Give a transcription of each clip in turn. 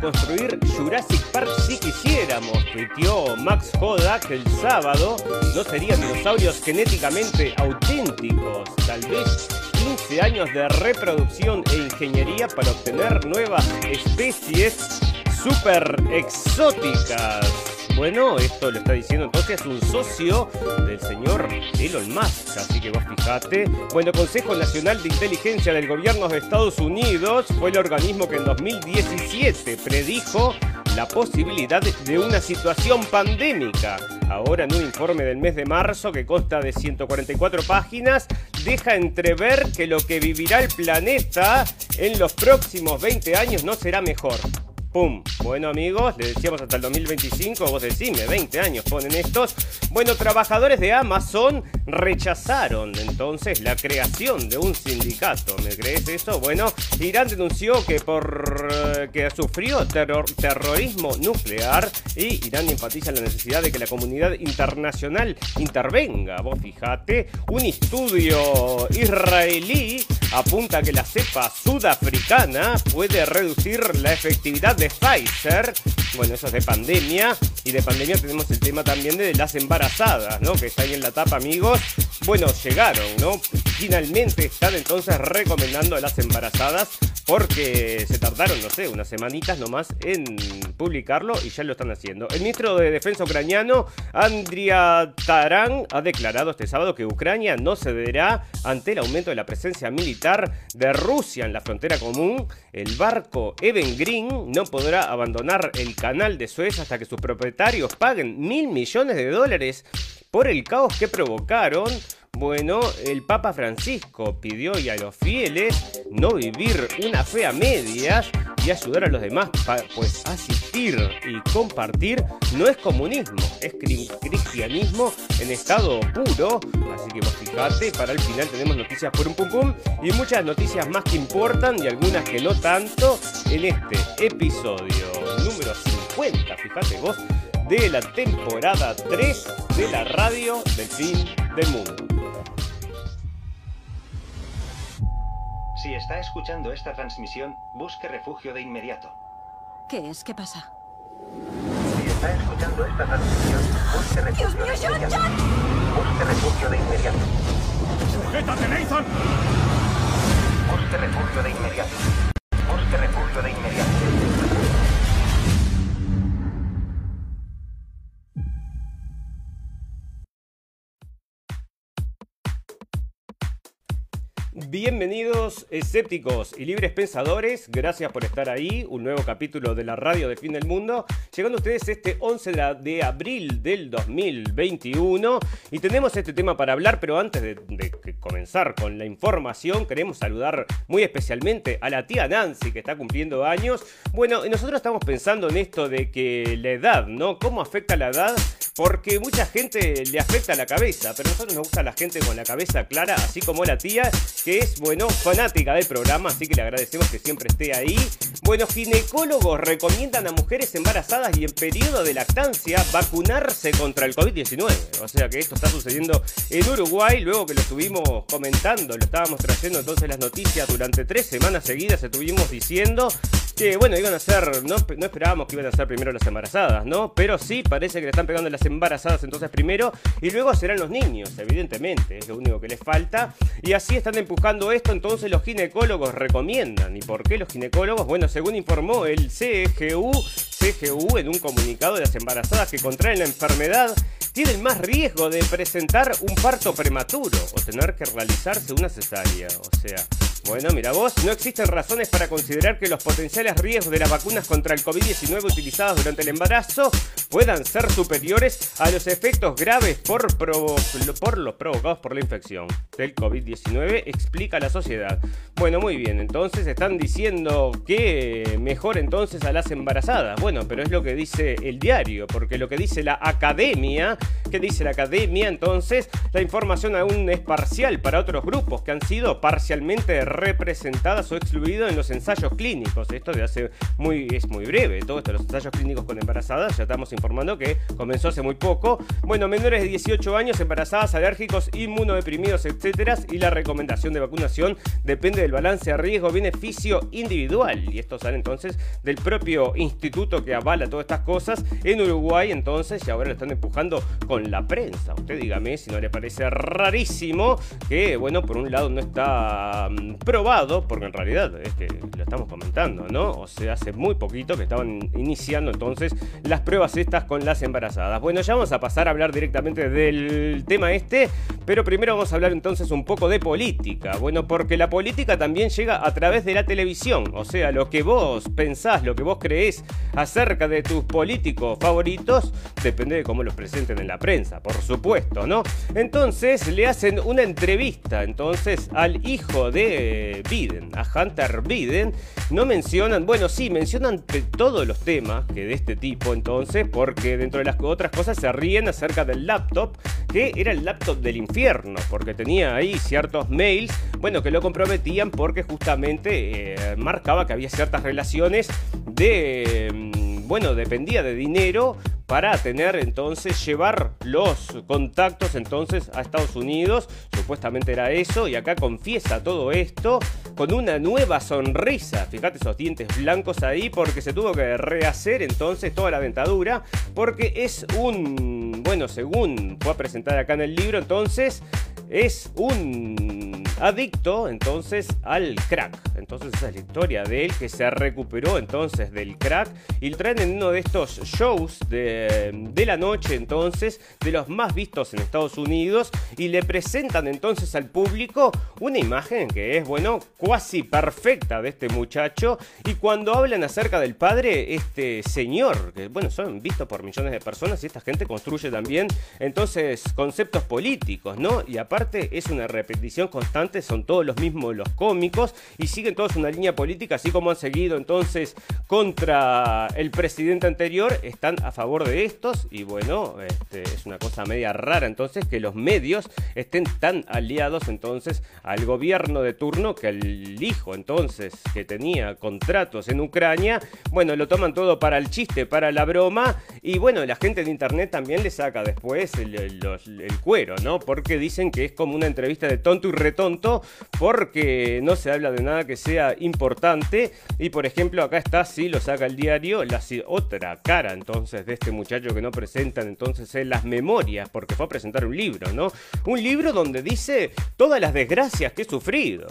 construir Jurassic Park si quisiéramos, tuiteó Max Hodak el sábado. No serían dinosaurios genéticamente auténticos, tal vez 15 años de reproducción e ingeniería para obtener nuevas especies super exóticas. Bueno, esto lo está diciendo entonces un socio del señor Elon Musk, así que vos fijate. Bueno, Consejo Nacional de Inteligencia del Gobierno de Estados Unidos fue el organismo que en 2017 predijo la posibilidad de una situación pandémica. Ahora en un informe del mes de marzo que consta de 144 páginas, deja entrever que lo que vivirá el planeta en los próximos 20 años no será mejor. ¡Pum! Bueno amigos, le decíamos hasta el 2025, vos decime, 20 años ponen estos. Bueno, trabajadores de Amazon rechazaron entonces la creación de un sindicato. ¿Me crees eso? Bueno, Irán denunció que por que sufrió terrorismo nuclear y Irán enfatiza la necesidad de que la comunidad internacional intervenga. Vos fijate, un estudio israelí apunta que la cepa sudafricana puede reducir la efectividad de Pfizer. Bueno, eso es de pandemia. Y de pandemia tenemos el tema también de las embarazadas, ¿no? Que está ahí en la tapa, amigos. Bueno, llegaron, ¿no? Finalmente están entonces recomendando a las embarazadas porque se tardaron, no sé, unas semanitas nomás en publicarlo y ya lo están haciendo. El ministro de Defensa ucraniano, Andria Taran, ha declarado este sábado que Ucrania no cederá ante el aumento de la presencia militar de Rusia en la frontera común. El barco Even Green no podrá abandonar el canal de Suez hasta que sus propietarios paguen mil millones de dólares por el caos que provocaron bueno, el Papa Francisco pidió y a los fieles no vivir una fe a medias y ayudar a los demás, pues asistir y compartir no es comunismo, es cristianismo en estado puro. Así que vos fijate, para el final tenemos noticias por un pum pum y muchas noticias más que importan y algunas que no tanto en este episodio número 50. Fíjate vos de la temporada 3 de la radio del fin del mundo. Si está escuchando esta transmisión, busque refugio de inmediato. ¿Qué es? ¿Qué pasa? Si está escuchando esta transmisión, busque refugio Dios mío, de John, inmediato. John. Busque refugio de inmediato. ¡Sujétate, Nathan! Busque refugio de inmediato. Bienvenidos escépticos y libres pensadores, gracias por estar ahí, un nuevo capítulo de la radio de fin del mundo, llegando a ustedes este 11 de, abril del 2021 y tenemos este tema para hablar, pero antes de, comenzar con la información queremos saludar muy especialmente a la tía Nancy que está cumpliendo años. Bueno, nosotros estamos pensando en esto de que la edad, ¿no? ¿Cómo afecta la edad? Porque mucha gente le afecta la cabeza, pero a nosotros nos gusta la gente con la cabeza clara, así como la tía, que es, bueno, fanática del programa, así que le agradecemos que siempre esté ahí. Bueno, ginecólogos recomiendan a mujeres embarazadas y en periodo de lactancia vacunarse contra el COVID-19. O sea que esto está sucediendo en Uruguay, luego que lo estuvimos comentando, lo estábamos trayendo entonces las noticias durante tres semanas seguidas, estuvimos diciendo que, bueno, iban a ser, no, no esperábamos que iban a ser primero las embarazadas, ¿no? Pero sí, parece que le están pegando las embarazadas entonces primero y luego serán los niños, evidentemente, es lo único que les falta. Y así están empujando esto, entonces los ginecólogos recomiendan. ¿Y por qué los ginecólogos? Bueno, según informó el CGU, CGU en un comunicado de las embarazadas que contraen la enfermedad tienen más riesgo de presentar un parto prematuro o tener que realizarse una cesárea. O sea, bueno, mira vos, no existen razones para considerar que los potenciales riesgos de las vacunas contra el COVID-19 utilizadas durante el embarazo puedan ser superiores a los efectos graves por, provo- por los provocados por la infección del COVID-19, explica la sociedad. Bueno, muy bien, entonces están diciendo que mejor entonces a las embarazadas. Bueno, pero es lo que dice el diario, porque lo que dice la academia, ¿qué dice la academia? Entonces, la información aún es parcial para otros grupos que han sido parcialmente representadas o excluidos en los ensayos clínicos. Esto de hace muy, es muy breve, todo esto, los ensayos clínicos con embarazadas, ya estamos informando que comenzó hace muy poco. Bueno, menores de 18 años, embarazadas, alérgicos, inmunodeprimidos, etcétera. Y la recomendación de vacunación depende del balance de riesgo-beneficio individual. Y esto sale entonces del propio instituto que avala todas estas cosas en Uruguay, entonces, y ahora lo están empujando con la prensa. Usted dígame si no le parece rarísimo que, bueno, por un lado no está mm, probado, porque en realidad es que lo estamos comentando, ¿no? O sea, hace muy poquito que estaban iniciando entonces las pruebas estas con las embarazadas. Bueno, ya vamos a pasar a hablar directamente del tema este, pero primero vamos a hablar entonces un poco de política. Bueno, porque la política también llega a través de la televisión, o sea, lo que vos pensás, lo que vos creés acerca de tus políticos favoritos, depende de cómo los presenten en la prensa, por supuesto, ¿no? Entonces le hacen una entrevista entonces al hijo de Biden, a Hunter Biden, no mencionan, bueno, sí, mencionan todos los temas que de este tipo entonces, porque dentro de las otras cosas se ríen acerca del laptop, que era el laptop del infierno, porque tenía ahí ciertos mails, bueno, que lo comprometían porque justamente eh, marcaba que había ciertas relaciones de, mm, bueno, dependía de dinero para tener entonces, llevar los contactos entonces a Estados Unidos, supuestamente era eso, y acá confiesa todo esto con una nueva sonrisa, fíjate esos dientes blancos ahí, porque se tuvo que rehacer entonces toda la dentadura, porque es un, bueno, según fue a presentar acá en el libro, entonces es un adicto entonces al crack. Entonces esa es la historia de él que se recuperó entonces del crack y lo traen en uno de estos shows de, la noche entonces, de los más vistos en Estados Unidos y le presentan entonces al público una imagen que es, bueno, cuasi perfecta de este muchacho y cuando hablan acerca del padre, este señor, que bueno, son vistos por millones de personas y esta gente construye también entonces conceptos políticos, ¿no? Y aparte es una repetición constante, son todos los mismos los cómicos y siguen todos una línea política, así como han seguido entonces contra el presidente anterior, están a favor de estos y bueno, este, es una cosa media rara entonces que los medios estén tan aliados entonces al gobierno de turno que el hijo entonces que tenía contratos en Ucrania, bueno, lo toman todo para el chiste, para la broma y bueno, la gente de internet también le saca después el, el cuero, ¿no? Porque dicen que es como una entrevista de tonto y retonto porque no se habla de nada que sea importante. Y por ejemplo, acá está, si lo saca el diario, la otra cara entonces de este muchacho que no presentan entonces en las memorias, porque fue a presentar un libro, ¿no? Un libro donde dice todas las desgracias que he sufrido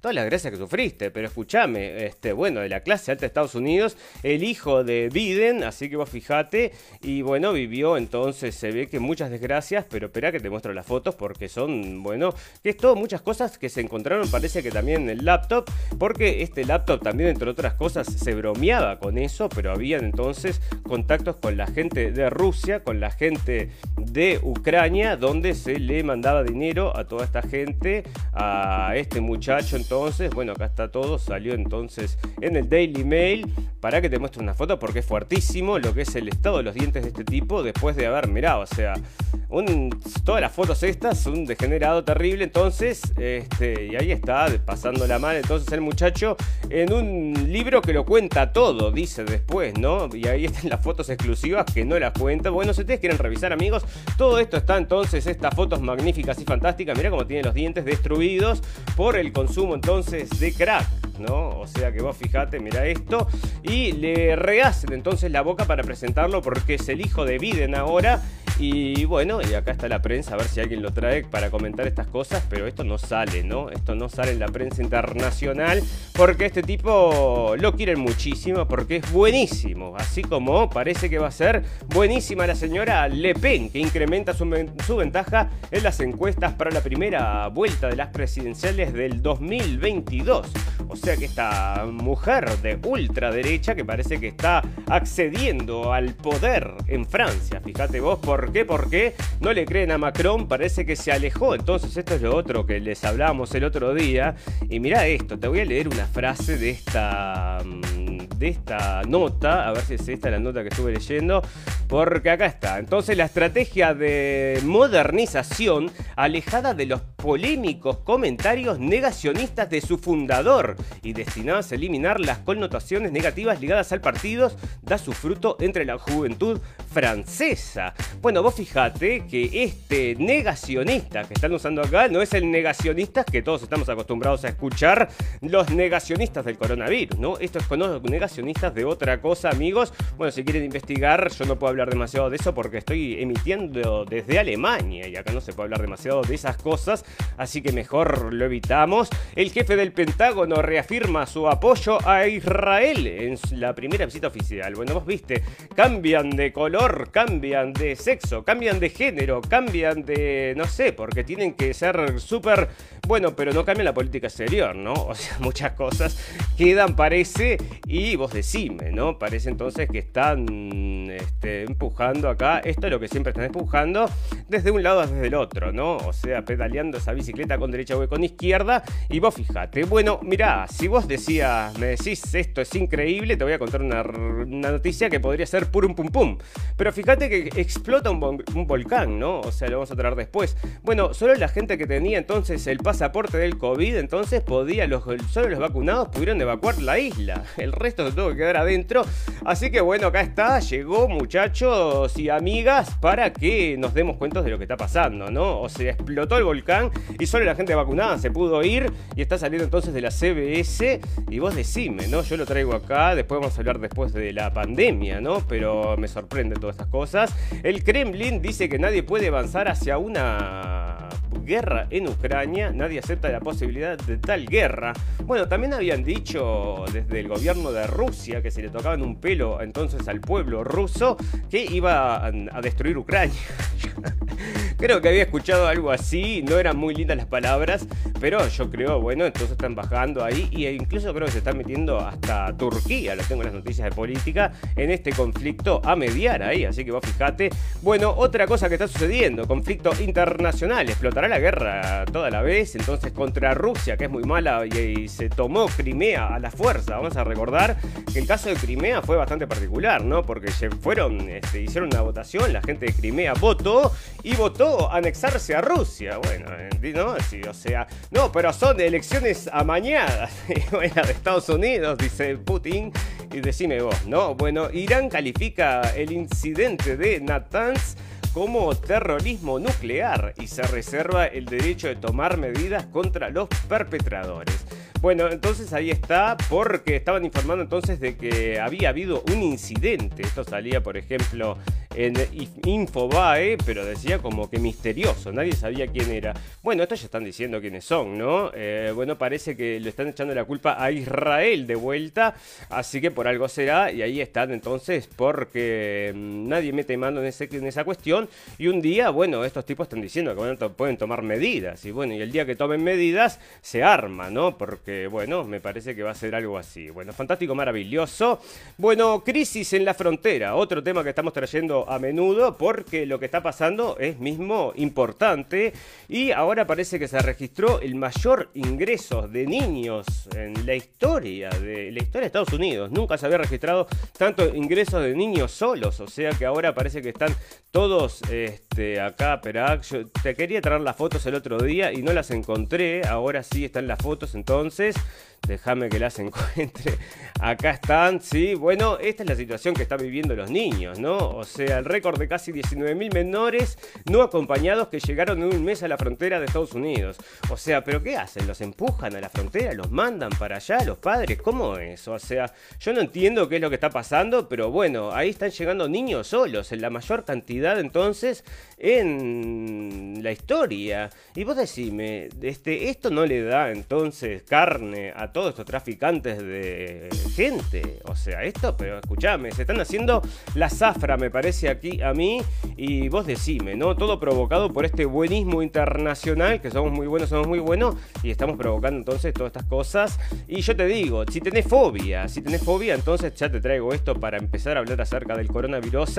todas las gracias que sufriste, pero escúchame, este, bueno, de la clase alta de Estados Unidos, el hijo de Biden, así que vos fijate, y bueno, vivió entonces, se ve que muchas desgracias, pero espera que te muestro las fotos porque son, bueno, que es todo muchas cosas que se encontraron, parece que también en el laptop, porque este laptop también, entre otras cosas, se bromeaba con eso, pero habían entonces contactos con la gente de Rusia, con la gente de Ucrania, donde se le mandaba dinero a toda esta gente, a este muchacho, entonces, bueno, acá está todo, salió entonces en el Daily Mail, para que te muestre una foto porque es fuertísimo lo que es el estado de los dientes de este tipo después de haber mirado, o sea, todas las fotos estas, un degenerado terrible, entonces, este, y ahí está, pasando la mal, entonces el muchacho en un libro que lo cuenta todo, dice después, ¿no? Y ahí están las fotos exclusivas que no las cuenta. Bueno, si ustedes quieren revisar, amigos, todo esto está entonces, estas fotos magníficas y fantásticas, mira cómo tiene los dientes destruidos por el consumo entonces de crack, ¿no? O sea que vos fijate, mira esto, y le rehacen entonces la boca para presentarlo porque es el hijo de Biden ahora y bueno, y acá está la prensa, a ver si alguien lo trae para comentar estas cosas, pero esto no sale, ¿no? Esto no sale en la prensa internacional porque este tipo lo quieren muchísimo porque es buenísimo, así como parece que va a ser buenísima la señora Le Pen, que incrementa su, su ventaja en las encuestas para la primera vuelta de las presidenciales del 2022. O sea que esta mujer de ultraderecha que parece que está accediendo al poder en Francia, fíjate vos, por ¿Por qué? Porque no le creen a Macron, parece que se alejó. Entonces, esto es lo otro que les hablábamos el otro día. Y mira esto, te voy a leer una frase de esta mm, de esta nota, a ver si es esta la nota que estuve leyendo, porque acá está. Entonces la estrategia de modernización alejada de los polémicos comentarios negacionistas de su fundador y destinados a eliminar las connotaciones negativas ligadas al partido, da su fruto entre la juventud francesa. Bueno, vos fijate que este negacionista que están usando acá no es el negacionista que todos estamos acostumbrados a escuchar, los negacionistas del coronavirus, ¿no? Estos son negacionistas de otra cosa, amigos. Bueno, si quieren investigar, yo no puedo hablar demasiado de eso porque estoy emitiendo desde Alemania y acá no se puede hablar demasiado de esas cosas, así que mejor lo evitamos. El jefe del Pentágono reafirma su apoyo a Israel en la primera visita oficial. Bueno, vos viste, cambian de color, cambian de sexo, cambian de género, cambian de, no sé, porque tienen que ser súper, bueno, pero no cambian la política exterior, ¿no? O sea, muchas cosas quedan, parece, y vos decime, ¿no? Parece entonces que están este, empujando acá, esto es lo que siempre están empujando, desde un lado desde el otro, ¿no? O sea, pedaleando esa bicicleta con derecha o con izquierda, y vos fijate, bueno, mirá, si vos decías, me decís esto es increíble, te voy a contar una, noticia que podría ser purum pum pum, pero fíjate que explota un, un volcán, ¿no? O sea, lo vamos a traer después. Bueno, solo la gente que tenía entonces el pasaporte del COVID, entonces podía, solo los vacunados pudieron evacuar la isla, el resto se tuvo que quedar adentro, así que bueno, acá está, llegó muchachos y amigas para que nos demos cuenta de lo que está pasando, ¿no? O sea, explotó el volcán y solo la gente vacunada se pudo ir y está saliendo entonces de la CBS y vos decime, ¿no? Yo lo traigo acá, después vamos a hablar después de la pandemia, ¿no? Pero me sorprende todas estas cosas. El Kremlin dice que nadie puede avanzar hacia una guerra en Ucrania, nadie acepta la posibilidad de tal guerra. Bueno, también habían dicho desde el gobierno de Rusia que se le tocaban un pelo entonces al pueblo ruso que iba a destruir Ucrania. Creo que había escuchado algo así, no eran muy lindas las palabras, pero yo creo, bueno, entonces están bajando ahí e incluso creo que se están metiendo hasta Turquía, lo tengo en las noticias de política, en este conflicto a mediar ahí, así que vos fijate. Bueno, otra cosa que está sucediendo, conflicto internacional, explotará la guerra toda la vez, entonces contra Rusia, que es muy mala y, se tomó Crimea a la fuerza. Vamos a recordar que el caso de Crimea fue bastante particular, ¿no? Porque fueron, este, hicieron una votación, la gente de Crimea votó y votó anexarse a Rusia. Bueno, ¿no? Sí, o sea, no, pero son elecciones amañadas. bueno, de Estados Unidos, dice Putin. Y decime vos, ¿no? Bueno, Irán califica el incidente de Como terrorismo nuclear y se reserva el derecho de tomar medidas contra los perpetradores. Bueno, entonces ahí está, porque estaban informando entonces de que había habido un incidente. Esto salía, por ejemplo, en Infobae, pero decía como que misterioso, nadie sabía quién era. Bueno, estos ya están diciendo quiénes son, ¿no? Eh, bueno, parece que le están echando la culpa a Israel de vuelta, así que por algo será, y ahí están entonces, porque mm, nadie mete mano en, ese, en esa cuestión, y un día, bueno, estos tipos están diciendo que pueden tomar medidas, y bueno, y el día que tomen medidas, se arma, ¿no? Porque, bueno, me parece que va a ser algo así. Bueno, fantástico, maravilloso. Bueno, crisis en la frontera, otro tema que estamos trayendo a menudo porque lo que está pasando es mismo importante y ahora parece que se registró el mayor ingreso de niños en la historia de la historia de Estados Unidos. Nunca se había registrado tanto ingresos de niños solos, o sea que ahora parece que están todos este, acá, pero yo te quería traer las fotos el otro día y no las encontré, ahora sí están las fotos entonces. Déjame que las encuentre. Acá están, sí. Bueno, esta es la situación que están viviendo los niños, ¿no? O sea, el récord de casi 19.000 menores no acompañados que llegaron en un mes a la frontera de Estados Unidos. O sea, ¿pero qué hacen? ¿Los empujan a la frontera? ¿Los mandan para allá los padres? ¿Cómo es? O sea, yo no entiendo qué es lo que está pasando, pero bueno, ahí están llegando niños solos, en la mayor cantidad entonces en la historia. Y vos decime, este, esto no le da entonces carne a todos estos traficantes de gente. O sea, esto, pero escúchame, se están haciendo la zafra, me parece aquí a mí. Y vos decime, ¿no? Todo provocado por este buenismo internacional, que somos muy buenos, somos muy buenos, y estamos provocando entonces todas estas cosas. Y yo te digo, si tenés fobia, si tenés fobia, entonces ya te traigo esto para empezar a hablar acerca del coronavirus.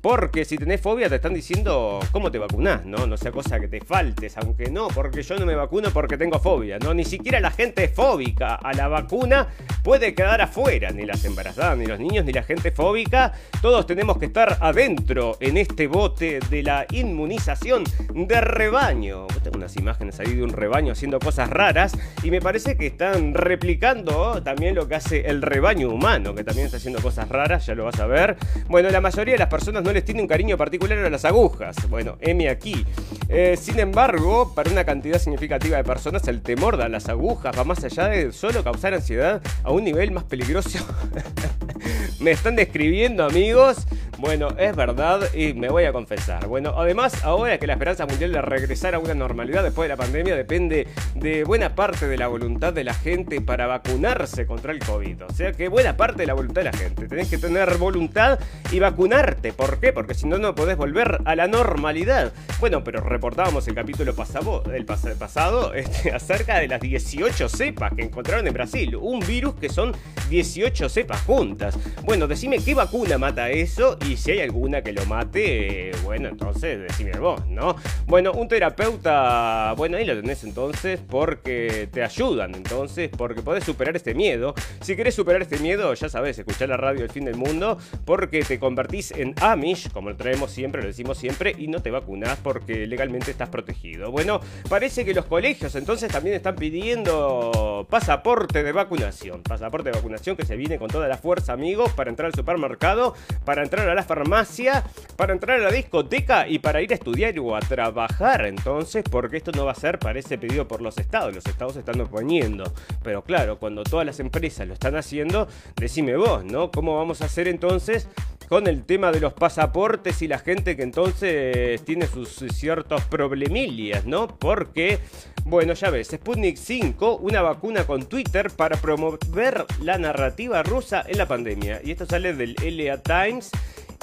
Porque si tenés fobia, te están diciendo ¿cómo te vacunás? No, no sea cosa que te faltes, aunque no, porque yo no me vacuno porque tengo fobia, ¿no? Ni siquiera la gente fóbica a la vacuna puede quedar afuera, ni las embarazadas, ni los niños, ni la gente fóbica. Todos tenemos que estar adentro en este bote de la inmunización de rebaño. Tengo unas imágenes ahí de un rebaño haciendo cosas raras y me parece que están replicando también lo que hace el rebaño humano, que también está haciendo cosas raras, ya lo vas a ver. Bueno, la mayoría de las personas no les tiene un cariño particular a las agujas. Bueno, M aquí. Eh, sin embargo, para una cantidad significativa de personas, el temor de las agujas va más allá de solo causar ansiedad a un nivel más peligroso. me están describiendo, amigos. Bueno, es verdad y me voy a confesar. Bueno, además, ahora que la esperanza mundial de regresar a una normalidad después de la pandemia depende de buena parte de la voluntad de la gente para vacunarse contra el COVID. O sea que buena parte de la voluntad de la gente. Tenés que tener voluntad y vacunarte. ¿Por qué? Porque si no, no podés volver a la normalidad. Bueno, pero reportábamos el capítulo pasado, el pasado este, acerca de las 18 cepas que encontraron en Brasil. Un virus que son 18 cepas juntas. Bueno, decime qué vacuna mata eso y si hay alguna que lo mate, bueno, entonces decime vos, ¿no? Bueno, un terapeuta, bueno, ahí lo tenés entonces porque te ayudan, entonces, porque podés superar este miedo. Si querés superar este miedo, ya sabes, escuchar la radio El Fin del Mundo, porque te convertís en Amish, como lo traemos siempre, lo decimos siempre, y no te vacunás porque legalmente estás protegido. Bueno, parece que los colegios entonces también están pidiendo pasaporte de vacunación. Pasaporte de vacunación que se viene con toda la fuerza, amigos, para entrar al supermercado, para entrar a la farmacia, para entrar a la discoteca y para ir a estudiar o a trabajar. Entonces, porque esto no va a ser, parece pedido por los estados. Los estados están oponiendo. Pero claro, cuando todas las empresas lo están haciendo, decime vos, ¿no? ¿Cómo vamos a hacer entonces con el tema de los pasaportes y la gente que entonces tiene sus ciertos problemillas, ¿no? Porque, bueno, ya ves, Sputnik 5, una vacuna con Twitter para promover la narrativa rusa en la pandemia. Y esto sale del LA Times.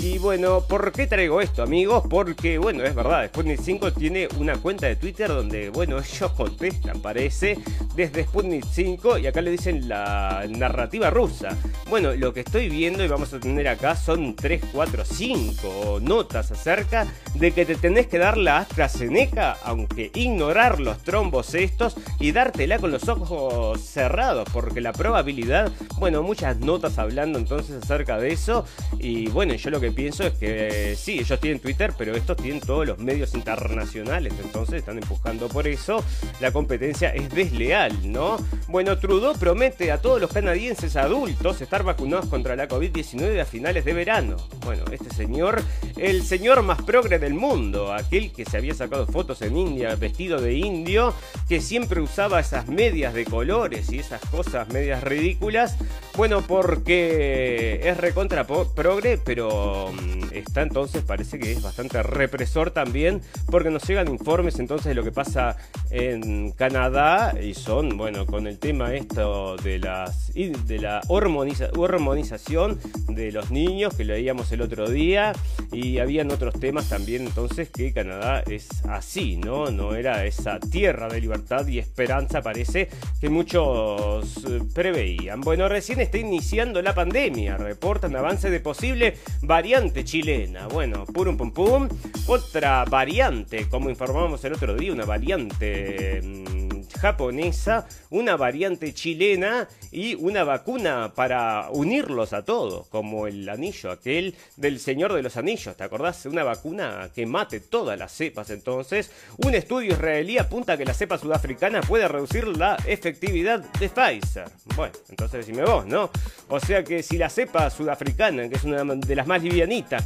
Y bueno, ¿por qué traigo esto, amigos? Porque, bueno, es verdad, Sputnik 5 tiene una cuenta de Twitter donde, bueno, ellos contestan, parece, desde Sputnik 5 y acá le dicen la narrativa rusa. Bueno, lo que estoy viendo y vamos a tener acá son 3, 4, 5 notas acerca de que te tenés que dar la AstraZeneca, aunque ignorar los trombos estos y dártela con los ojos cerrados, porque la probabilidad, bueno, muchas notas hablando entonces acerca de eso y bueno, yo lo que pienso es que sí, ellos tienen Twitter, pero estos tienen todos los medios internacionales, entonces están empujando por eso. La competencia es desleal, ¿no? Bueno, Trudeau promete a todos los canadienses adultos estar vacunados contra la COVID-19 a finales de verano. Bueno, este señor, el señor más progre del mundo, aquel que se había sacado fotos en India vestido de indio, que siempre usaba esas medias de colores y esas cosas medias ridículas, bueno, porque es recontra progre, pero Mm, está entonces, parece que es bastante represor también, porque nos llegan informes entonces de lo que pasa en Canadá y son, bueno, con el tema esto de, las, de la hormonización de los niños que leíamos el otro día y habían otros temas también entonces que Canadá es así, ¿no? No era esa tierra de libertad y esperanza, parece que muchos eh, preveían. Bueno, recién está iniciando la pandemia, reportan avance de posible variante chilena. Bueno, pum pum pum. Otra variante, como informamos el otro día, una variante mm, japonesa, una variante chilena y una vacuna para unirlos a todos, como el anillo aquel del Señor de los Anillos, ¿te acordás? Una vacuna que mate todas las cepas entonces. Un estudio israelí apunta que la cepa sudafricana puede reducir la efectividad de Pfizer. Bueno, entonces decime vos, ¿no? O sea que si la cepa sudafricana, que es una de las más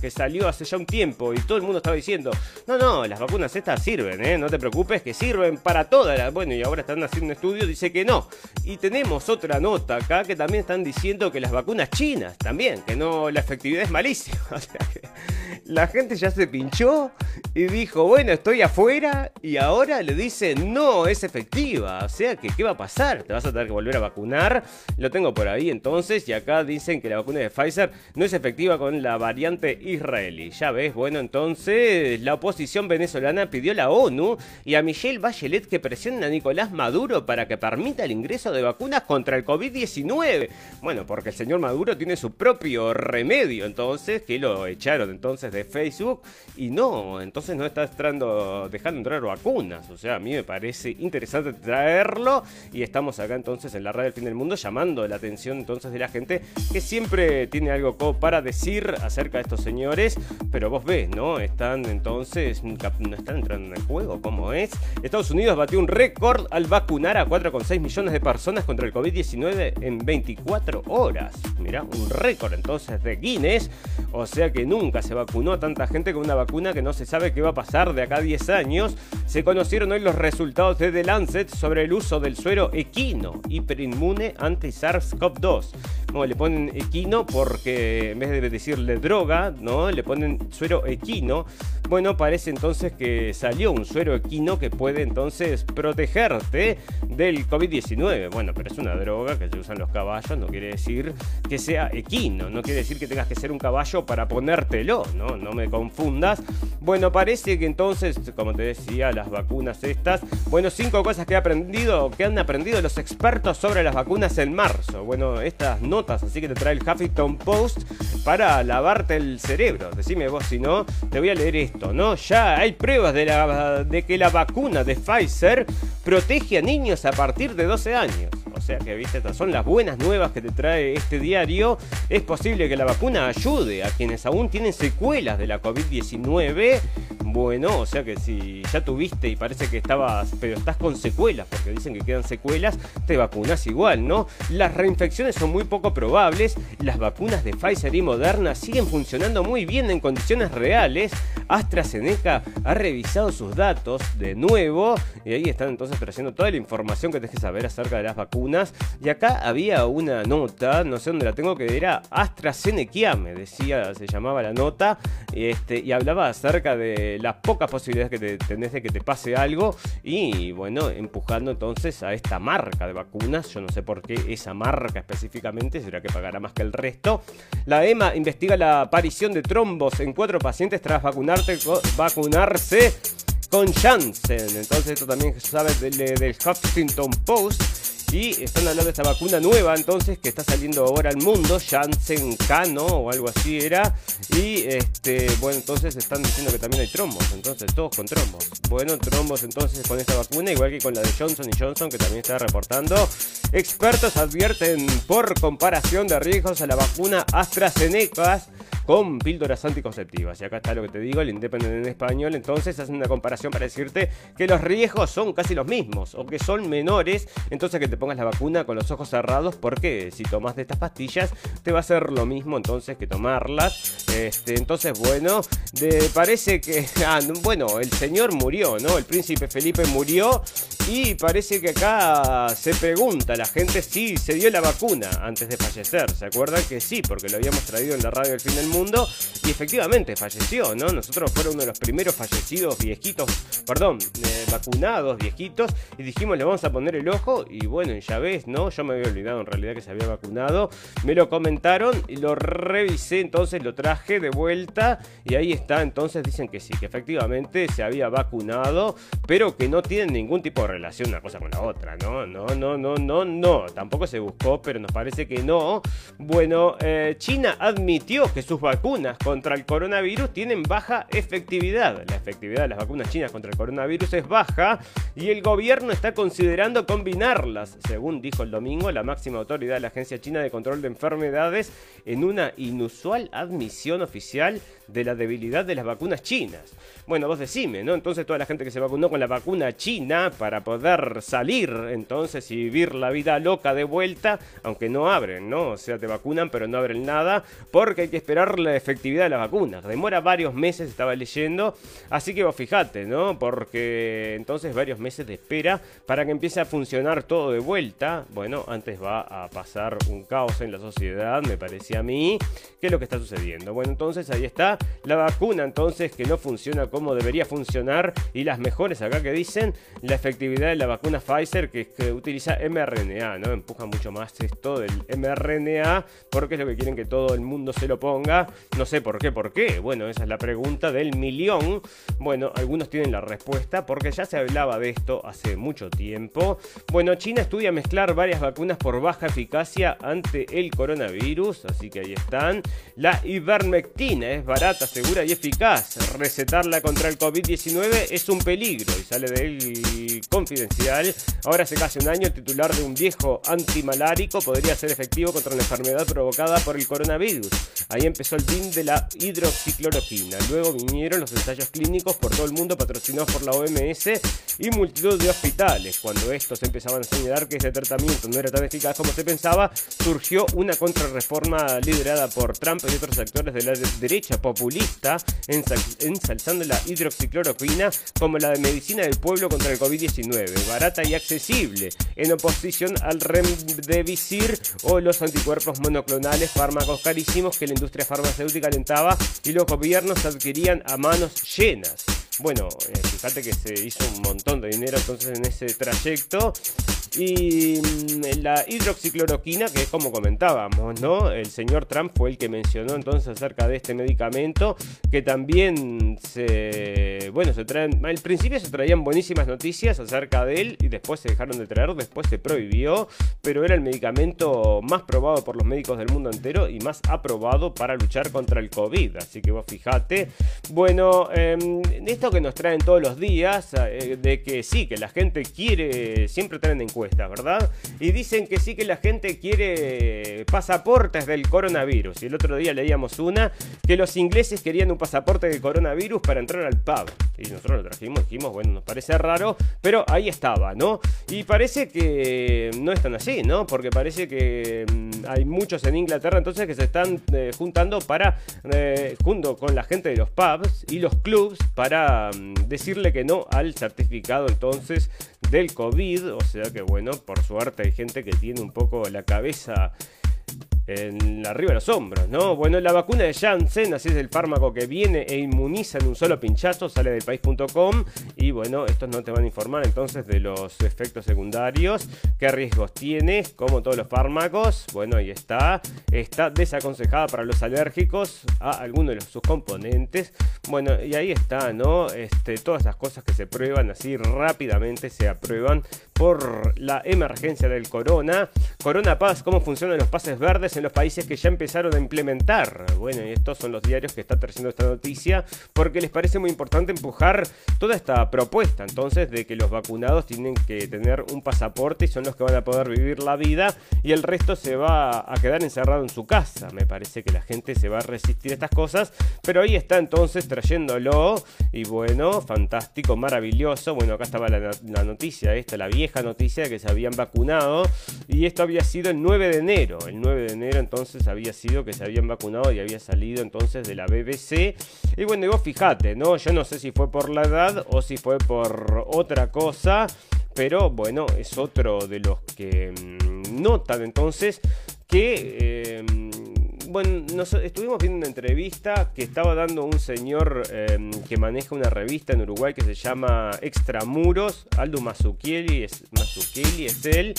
que salió hace ya un tiempo y todo el mundo estaba diciendo, no, no, las vacunas estas sirven, ¿eh? No te preocupes, que sirven para todas. Bueno, y ahora están haciendo un estudio, dice que no. Y tenemos otra nota acá que también están diciendo que las vacunas chinas también, que no, la efectividad es malísima. La gente ya se pinchó y dijo, bueno, estoy afuera y ahora le dicen, no, es efectiva. O sea que, ¿qué va a pasar? Te vas a tener que volver a vacunar. Lo tengo por ahí entonces y acá dicen que la vacuna de Pfizer no es efectiva con la variante israelí. Ya ves, bueno, entonces la oposición venezolana pidió a la ONU y a Michelle Bachelet que presionen a Nicolás Maduro para que permita el ingreso de vacunas contra el COVID-19. Bueno, porque el señor Maduro tiene su propio remedio entonces, que lo echaron entonces de Facebook y no, entonces no está dejando entrar vacunas. O sea, a mí me parece interesante traerlo y estamos acá entonces en la radio del fin del mundo llamando la atención entonces de la gente que siempre tiene algo para decir acerca de estos señores, pero vos ves, ¿no? Están entonces, no están entrando en el juego, ¿cómo es? Estados Unidos batió un récord al vacunar a 4,6 millones de personas contra el COVID-19 en 24 horas. Mirá, un récord entonces de Guinness, o sea que nunca se vacunó a tanta gente con una vacuna que no se sabe qué va a pasar de acá a 10 años. Se conocieron hoy los resultados de The Lancet sobre el uso del suero equino, hiperinmune anti-SARS-CoV-2. No, le ponen equino porque en vez de decirle droga, ¿no? Le ponen suero equino. Bueno, parece entonces que salió un suero equino que puede entonces protegerte del COVID-19. Bueno, pero es una droga que se usan los caballos, no quiere decir que sea equino, no quiere decir que tengas que ser un caballo para ponértelo, ¿no? No me confundas. Bueno, parece que entonces, como te decía, las vacunas estas, bueno, cinco cosas que he aprendido, que han aprendido los expertos sobre las vacunas en marzo. Bueno, estas notas, así que te trae el Huffington Post para el cerebro. Decime vos si no, te voy a leer esto, ¿no? Ya hay pruebas de, la, de que la vacuna de Pfizer protege a niños a partir de 12 años. O sea que, viste, estas son las buenas nuevas que te trae este diario. Es posible que la vacuna ayude a quienes aún tienen secuelas de la COVID-19 bueno, o sea que si ya tuviste y parece que estabas, pero estás con secuelas, porque dicen que quedan secuelas, te vacunas igual, ¿no? Las reinfecciones son muy poco probables, las vacunas de Pfizer y Moderna siguen funcionando muy bien en condiciones reales. AstraZeneca ha revisado sus datos de nuevo y ahí están entonces trayendo toda la información que tenés que saber acerca de las vacunas. Y acá había una nota, no sé dónde la tengo, que era AstraZeneca, me decía, se llamaba la nota, este, y hablaba acerca de las pocas posibilidades que te, tenés de que te pase algo y bueno, empujando entonces a esta marca de vacunas, yo no sé por qué esa marca específicamente, será que pagará más que el resto. La EMA investiga la aparición de trombos en cuatro pacientes tras vacunarse con Janssen. Entonces esto también sabes del, del Huffington Post. Y están hablando de esta vacuna nueva, entonces, que está saliendo ahora al mundo, Janssen Cano o algo así era. Y este, bueno, entonces están diciendo que también hay trombos, entonces todos con trombos. Bueno, trombos entonces con esta vacuna, igual que con la de Johnson y Johnson, que también está reportando. Expertos advierten por comparación de riesgos a la vacuna AstraZeneca con píldoras anticonceptivas. Y acá está lo que te digo, el Independent en español. Entonces hacen una comparación para decirte que los riesgos son casi los mismos o que son menores. Entonces que te pongas la vacuna con los ojos cerrados porque si tomas de estas pastillas te va a hacer lo mismo entonces que tomarlas. Este, entonces, bueno, parece que, ah, bueno, el señor murió, ¿no? El príncipe Felipe murió y parece que acá se pregunta la gente si se dio la vacuna antes de fallecer. ¿Se acuerdan que sí? Porque lo habíamos traído en la radio del fin del mundo y efectivamente falleció, ¿no? Nosotros fueron uno de los primeros fallecidos viejitos, perdón, eh, vacunados viejitos y dijimos le vamos a poner el ojo y bueno, ya ves, ¿no? Yo me había olvidado en realidad que se había vacunado, me lo comentaron y lo revisé, entonces lo traje de vuelta y ahí está, entonces dicen que sí, que efectivamente se había vacunado, pero que no tienen ningún tipo de relación una cosa con la otra, ¿no? No, no, no, no, no, tampoco se buscó, pero nos parece que no. Bueno, eh, China admitió que sus vacunas contra el coronavirus tienen baja efectividad. La efectividad de las vacunas chinas contra el coronavirus es baja y el gobierno está considerando combinarlas, según dijo el domingo la máxima autoridad de la Agencia China de Control de Enfermedades, en una inusual admisión oficial de la debilidad de las vacunas chinas. Bueno, vos decime, ¿no? Entonces toda la gente que se vacunó con la vacuna china para poder salir entonces y vivir la vida loca de vuelta, aunque no abren, ¿no? O sea, te vacunan pero no abren nada porque hay que esperar la efectividad de las vacunas. Demora varios meses, estaba leyendo, así que vos fijate, ¿no? Porque entonces varios meses de espera para que empiece a funcionar todo de vuelta. Bueno, antes va a pasar un caos en la sociedad, me parece a mí, que es lo que está sucediendo. Bueno, entonces ahí está la vacuna entonces que no funciona como debería funcionar y las mejores acá que dicen la efectividad de la vacuna Pfizer que, que utiliza mRNA, ¿no? Empuja mucho más esto del mRNA porque es lo que quieren que todo el mundo se lo ponga No sé por qué, por qué. Bueno, esa es la pregunta del millón. Bueno, algunos tienen la respuesta porque ya se hablaba de esto hace mucho tiempo. Bueno, China estudia mezclar varias vacunas por baja eficacia ante el coronavirus, así que ahí están. La ivermectina es barata, segura y eficaz. Recetarla contra el COVID-19 es un peligro y sale del confidencial. Ahora hace casi un año el titular de un viejo antimalárico podría ser efectivo contra la enfermedad provocada por el coronavirus. Ahí empezó el fin de la hidroxicloroquina. Luego vinieron los ensayos clínicos por todo el mundo patrocinados por la OMS y multitud de hospitales. Cuando estos empezaban a señalar que ese tratamiento no era tan eficaz como se pensaba, surgió una contrarreforma liderada por Trump y otros actores de la derecha populista, ensalzando la hidroxicloroquina como la de medicina del pueblo contra el COVID-19, barata y accesible, en oposición al remdesivir o los anticuerpos monoclonales, fármacos carísimos que la industria alentaba y los gobiernos adquirían a manos llenas. Bueno, eh, fíjate que se hizo un montón de dinero entonces en ese trayecto. Y mm, la hidroxicloroquina, que es como comentábamos, ¿no? El señor Trump fue el que mencionó entonces acerca de este medicamento, que también se. Bueno, se traen. Al principio se traían buenísimas noticias acerca de él y después se dejaron de traer, después se prohibió, pero era el medicamento más probado por los médicos del mundo entero y más aprobado para luchar contra el COVID. Así que vos fijate. Bueno, eh, que nos traen todos los días, eh, de que sí, que la gente quiere, siempre traen encuestas, ¿verdad? Y dicen que sí, que la gente quiere pasaportes del coronavirus. Y el otro día leíamos una, que los ingleses querían un pasaporte del coronavirus para entrar al pub. Y nosotros lo trajimos, dijimos, bueno, nos parece raro, pero ahí estaba, ¿no? Y parece que no es tan así, ¿no? Porque parece que mm, hay muchos en Inglaterra entonces que se están eh, juntando para, eh, junto con la gente de los pubs y los clubs, para Mm, decirle que no al certificado entonces del COVID. O sea que bueno, por suerte hay gente que tiene un poco la cabeza en arriba de los hombros, ¿no? Bueno, la vacuna de Janssen, así es el fármaco que viene e inmuniza en un solo pinchazo, sale del país.com y bueno, estos no te van a informar entonces de los efectos secundarios, qué riesgos tiene, como todos los fármacos, bueno, ahí está, está desaconsejada para los alérgicos a alguno de sus componentes, bueno, y ahí está, ¿no? Este, todas las cosas que se prueban así rápidamente se aprueban por la emergencia del corona. Corona Paz, cómo funcionan los pases verdes en los países que ya empezaron a implementar. Bueno, y estos son los diarios que están trayendo esta noticia porque les parece muy importante empujar toda esta propuesta entonces de que los vacunados tienen que tener un pasaporte y son los que van a poder vivir la vida y el resto se va a quedar encerrado en su casa. Me parece que la gente se va a resistir a estas cosas, pero ahí está entonces trayéndolo y bueno, fantástico, maravilloso. Bueno, acá estaba la, la noticia esta, la vieja noticia de que se habían vacunado y esto había sido el 9 de enero. El 9 de enero entonces había sido que se habían vacunado y había salido entonces de la BBC. Y bueno, y vos fijate, ¿no? Yo no sé si fue por la edad o si fue por otra cosa, pero bueno, es otro de los que mm, notan entonces que... Eh, bueno, estuvimos viendo una entrevista que estaba dando un señor em, que maneja una revista en Uruguay que se llama Extramuros, Aldo Mazzucchelli es, Mazzucchelli es él,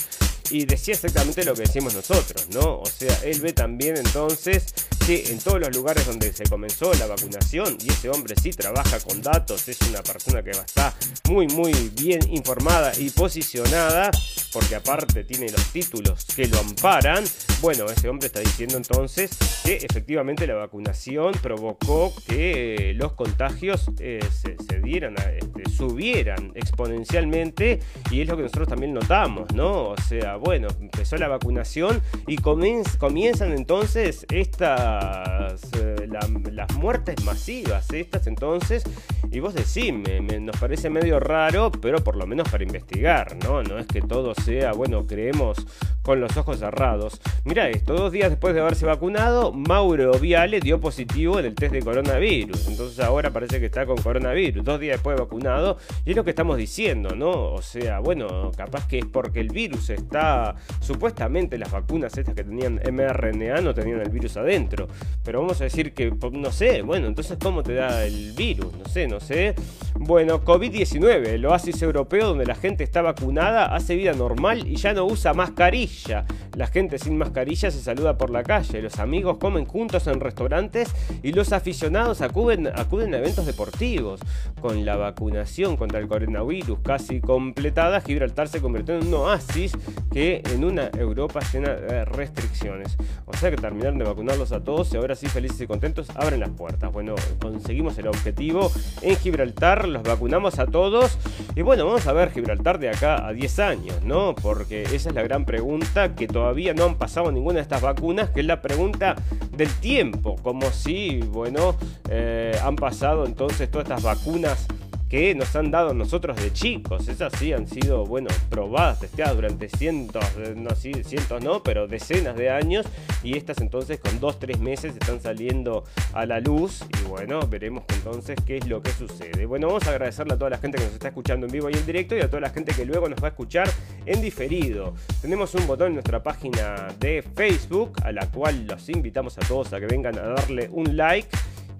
y decía exactamente lo que decimos nosotros, ¿no? O sea, él ve también entonces que en todos los lugares donde se comenzó la vacunación, y ese hombre sí trabaja con datos, es una persona que estar muy, muy bien informada y posicionada, porque aparte tiene los títulos que lo amparan, bueno, ese hombre está diciendo entonces que efectivamente la vacunación provocó que los contagios eh, se, dieran, este, subieran exponencialmente, y es lo que nosotros también notamos, ¿no? O sea, bueno, empezó la vacunación y comienzan entonces estas, eh, las muertes masivas, estas entonces, y vos decís, nos parece medio raro, pero por lo menos para investigar, ¿no? No es que todo sea, bueno, creemos con los ojos cerrados. Mira esto, dos días después de haberse vacunado, Mauro Viale dio positivo en el test de coronavirus, entonces ahora parece que está con coronavirus, dos días después de vacunado, y es lo que estamos diciendo, ¿no? O sea, bueno, capaz que es porque el virus está supuestamente las vacunas estas que tenían mRNA no tenían el virus adentro. Pero vamos a decir que, no sé, bueno, entonces ¿cómo te da el virus? No sé, no sé. Bueno, COVID-19, el oasis europeo donde la gente está vacunada, hace vida normal y ya no usa mascarilla. La gente sin mascarilla se saluda por la calle, los amigos comen juntos en restaurantes y los aficionados acuden, acuden a eventos deportivos. Con la vacunación contra el coronavirus casi completada, Gibraltar se convirtió en un oasis que en una Europa llena de restricciones. O sea que terminaron de vacunarlos a todos y ahora sí felices y contentos abren las puertas. Bueno, conseguimos el objetivo en Gibraltar, los vacunamos a todos y bueno, vamos a ver Gibraltar de acá a 10 años, ¿no? Porque esa es la gran pregunta que todavía no han pasado ninguna de estas vacunas, que es la pregunta del tiempo, como si, bueno, eh, han pasado entonces todas estas vacunas que nos han dado nosotros de chicos. Esas sí han sido, bueno, probadas, testeadas durante cientos, no, sí, cientos no, pero decenas de años. Y estas entonces con dos, tres meses están saliendo a la luz. Y bueno, veremos entonces qué es lo que sucede. Bueno, vamos a agradecerle a toda la gente que nos está escuchando en vivo y en directo y a toda la gente que luego nos va a escuchar en diferido. Tenemos un botón en nuestra página de Facebook a la cual los invitamos a todos a que vengan a darle un like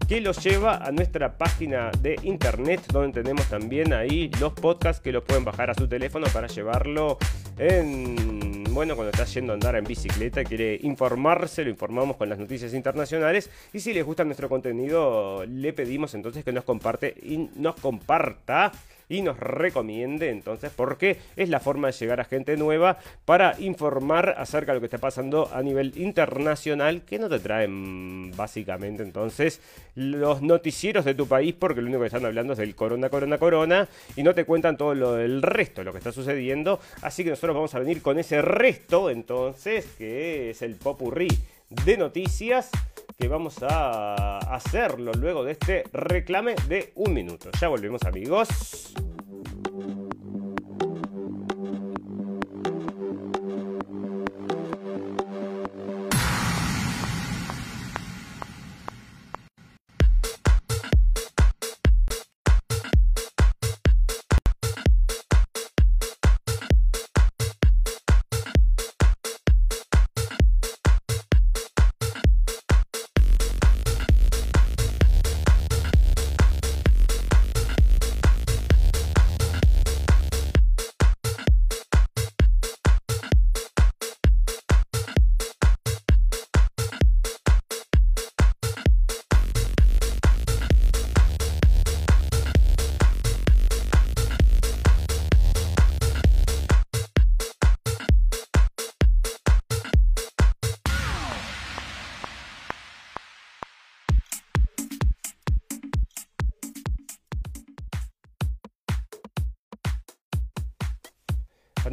que los lleva a nuestra página de internet donde tenemos también ahí los podcasts que los pueden bajar a su teléfono para llevarlo en bueno cuando está yendo a andar en bicicleta quiere informarse lo informamos con las noticias internacionales y si les gusta nuestro contenido le pedimos entonces que nos comparte y nos comparta y nos recomiende entonces porque es la forma de llegar a gente nueva para informar acerca de lo que está pasando a nivel internacional que no te traen básicamente entonces los noticieros de tu país porque lo único que están hablando es del corona, corona, corona y no te cuentan todo lo del resto lo que está sucediendo. Así que nosotros vamos a venir con ese resto entonces que es el popurrí de noticias que vamos a hacerlo luego de este reclame de un minuto. Ya volvemos amigos.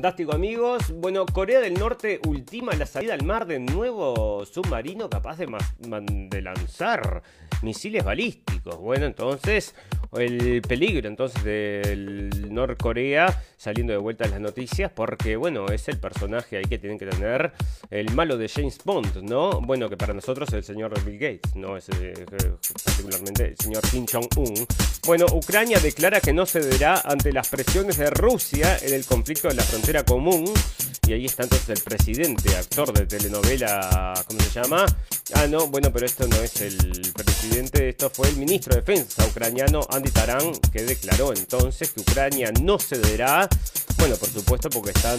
Fantástico amigos. Bueno, Corea del Norte ultima la salida al mar de nuevo submarino capaz de, de lanzar misiles balísticos. Bueno, entonces el peligro entonces del Norcorea saliendo de vuelta a las noticias porque bueno es el personaje ahí que tienen que tener el malo de James Bond no bueno que para nosotros es el señor Bill Gates no es eh, particularmente el señor Kim Jong Un bueno Ucrania declara que no cederá ante las presiones de Rusia en el conflicto de la frontera común. Y ahí está entonces el presidente actor de telenovela cómo se llama ah no bueno pero esto no es el presidente esto fue el ministro de defensa ucraniano Andy Tarán, que declaró entonces que Ucrania no cederá. Bueno, por supuesto, porque están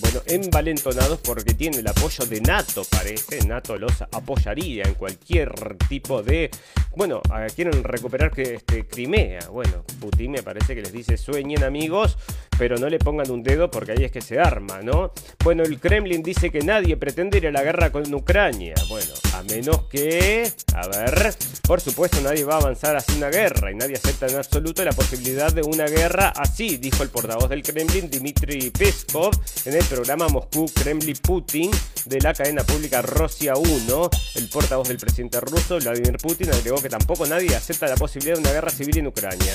bueno, envalentonados porque tienen el apoyo de NATO, parece. NATO los apoyaría en cualquier tipo de. Bueno, quieren recuperar este, Crimea. Bueno, Putin me parece que les dice sueñen amigos, pero no le pongan un dedo porque ahí es que se arma, ¿no? Bueno, el Kremlin dice que nadie pretende ir a la guerra con Ucrania. Bueno, a menos que. A ver, por supuesto, nadie va a avanzar hacia una guerra y nadie acepta en absoluto la posibilidad de una guerra así, dijo el portavoz del Kremlin, Dmitry Peskov, en el programa Moscú Kremlin Putin de la cadena pública Rosia 1. El portavoz del presidente ruso, Vladimir Putin, agregó que tampoco nadie acepta la posibilidad de una guerra civil en Ucrania.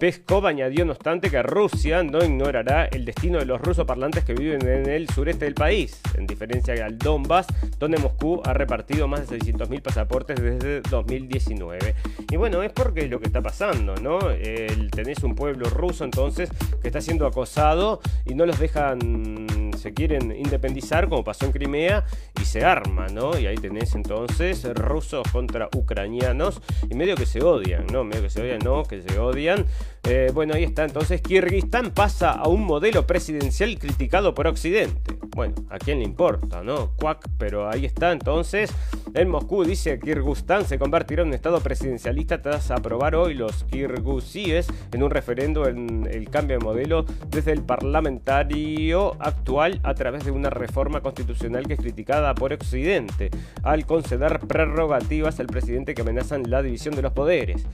Peskov añadió, no obstante, que Rusia no ignorará el destino de los rusos parlantes que viven en el sureste del país, en diferencia al Donbass, donde Moscú ha repartido más de 600.000 pasaportes desde 2019. Y bueno, es porque es lo que está pasando, ¿no? El, tenés un pueblo ruso entonces que está siendo acosado y no los dejan se quieren independizar como pasó en Crimea y se arma, ¿no? Y ahí tenés entonces rusos contra ucranianos y medio que se odian, ¿no? Medio que se odian, no, que se odian. Eh, bueno, ahí está entonces Kirguistán pasa a un modelo presidencial criticado por Occidente. Bueno, ¿a quién le importa, no? Cuac, pero ahí está entonces. En Moscú dice que Kirguistán se convertirá en un estado presidencialista tras aprobar hoy los kirgusíes en un referendo en el cambio de modelo desde el parlamentario actual a través de una reforma constitucional que es criticada por Occidente al conceder prerrogativas al presidente que amenazan la división de los poderes.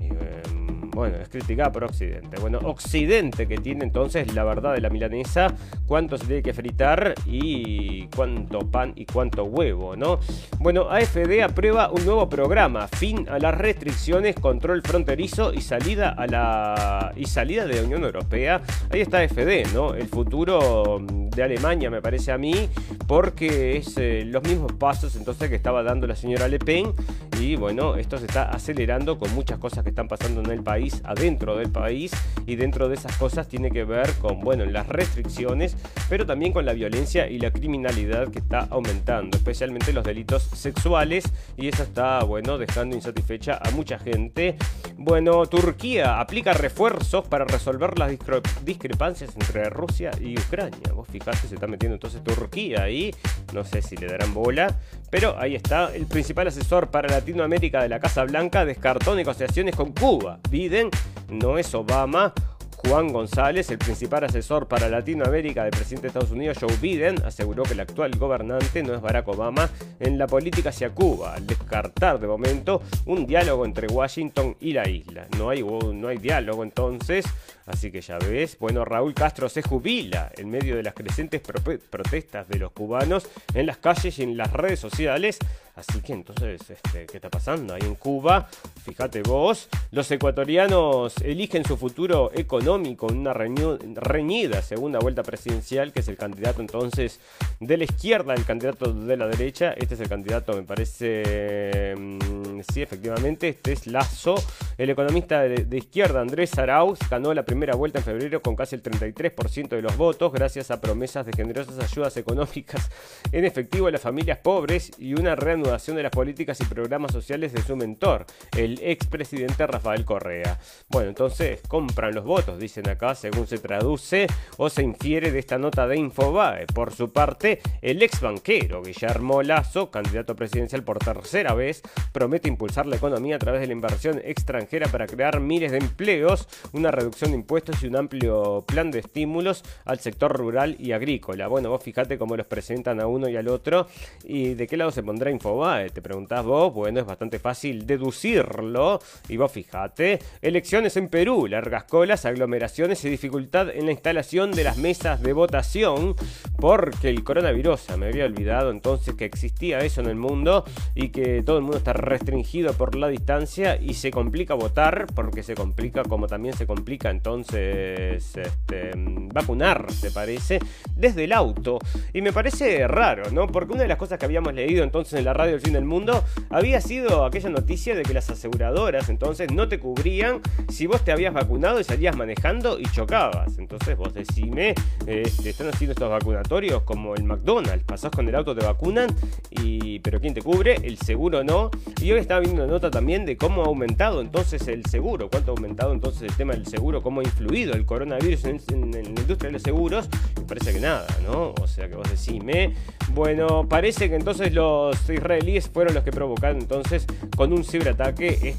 Em, bueno, es criticada por Occidente. Bueno, Occidente que tiene entonces la verdad de la milanesa, cuánto se tiene que fritar y cuánto pan y cuánto huevo, ¿no? Bueno, AFD aprueba un nuevo programa, fin a las restricciones, control fronterizo y salida a la y salida de la Unión Europea. Ahí está AFD, ¿no? El futuro de Alemania me parece a mí, porque es eh, los mismos pasos entonces que estaba dando la señora Le Pen y bueno, esto se está acelerando con muchas cosas que están pasando en el país, adentro del país y dentro de esas cosas tiene que ver con, bueno, las restricciones, pero también con la violencia y la criminalidad que está aumentando, especialmente los delitos sexuales y eso está, bueno, dejando insatisfecha a mucha gente. Bueno, Turquía aplica refuerzos para resolver las discrepancias entre Rusia y Ucrania. Vos fijate, se está metiendo entonces Turquía ahí, no sé si le darán bola, pero ahí está, el principal asesor para Latinoamérica de la Casa Blanca descartó negociaciones con Cuba. Biden no es Obama. Juan González, el principal asesor para Latinoamérica del presidente de Estados Unidos, Joe Biden, aseguró que el actual gobernante no es Barack Obama en la política hacia Cuba, al descartar de momento un diálogo entre Washington y la isla. No hay, no hay diálogo entonces, así que ya ves. Bueno, Raúl Castro se jubila en medio de las crecientes protestas de los cubanos en las calles y en las redes sociales Así que entonces, este, ¿qué está pasando ahí en Cuba? Fíjate vos, los ecuatorianos eligen su futuro económico en una reñida segunda vuelta presidencial, que es el candidato entonces de la izquierda, el candidato de la derecha. Este es el candidato, me parece, mm, sí, efectivamente, este es Lazo. El economista de, de izquierda, Andrés Arauz, ganó la primera vuelta en febrero con casi el 33% de los votos, gracias a promesas de generosas ayudas económicas en efectivo a las familias pobres y una reanudación de las políticas y programas sociales de su mentor, el expresidente Rafael Correa. Bueno, entonces compran los votos, dicen acá, según se traduce o se infiere de esta nota de Infobae. Por su parte, el ex banquero Guillermo Lazo, candidato presidencial por tercera vez, promete impulsar la economía a través de la inversión extranjera para crear miles de empleos, una reducción de y un amplio plan de estímulos al sector rural y agrícola. Bueno, vos fijate cómo los presentan a uno y al otro y de qué lado se pondrá Infobae te preguntás vos, bueno, es bastante fácil deducirlo. Y vos fijate, elecciones en Perú, largas colas, aglomeraciones y dificultad en la instalación de las mesas de votación porque el coronavirus, me había olvidado entonces que existía eso en el mundo y que todo el mundo está restringido por la distancia y se complica votar porque se complica como también se complica entonces este, vacunar, te parece, desde el auto. Y me parece raro, ¿no? Porque una de las cosas que habíamos leído entonces en la radio del fin del mundo, había sido aquella noticia de que las aseguradoras entonces no te cubrían si vos te habías vacunado y salías manejando y chocabas. Entonces vos decime, este, están haciendo estos vacunatorios como el McDonald's, pasás con el auto, te vacunan, y, pero ¿quién te cubre? El seguro no. Y hoy estaba viendo una nota también de cómo ha aumentado entonces el seguro, cuánto ha aumentado entonces el tema del seguro, cómo ha influido el coronavirus en, la industria de los seguros. Me parece que nada, ¿no? O sea que vos decime, bueno, parece que entonces los israelíes fueron los que provocaron entonces con un ciberataque.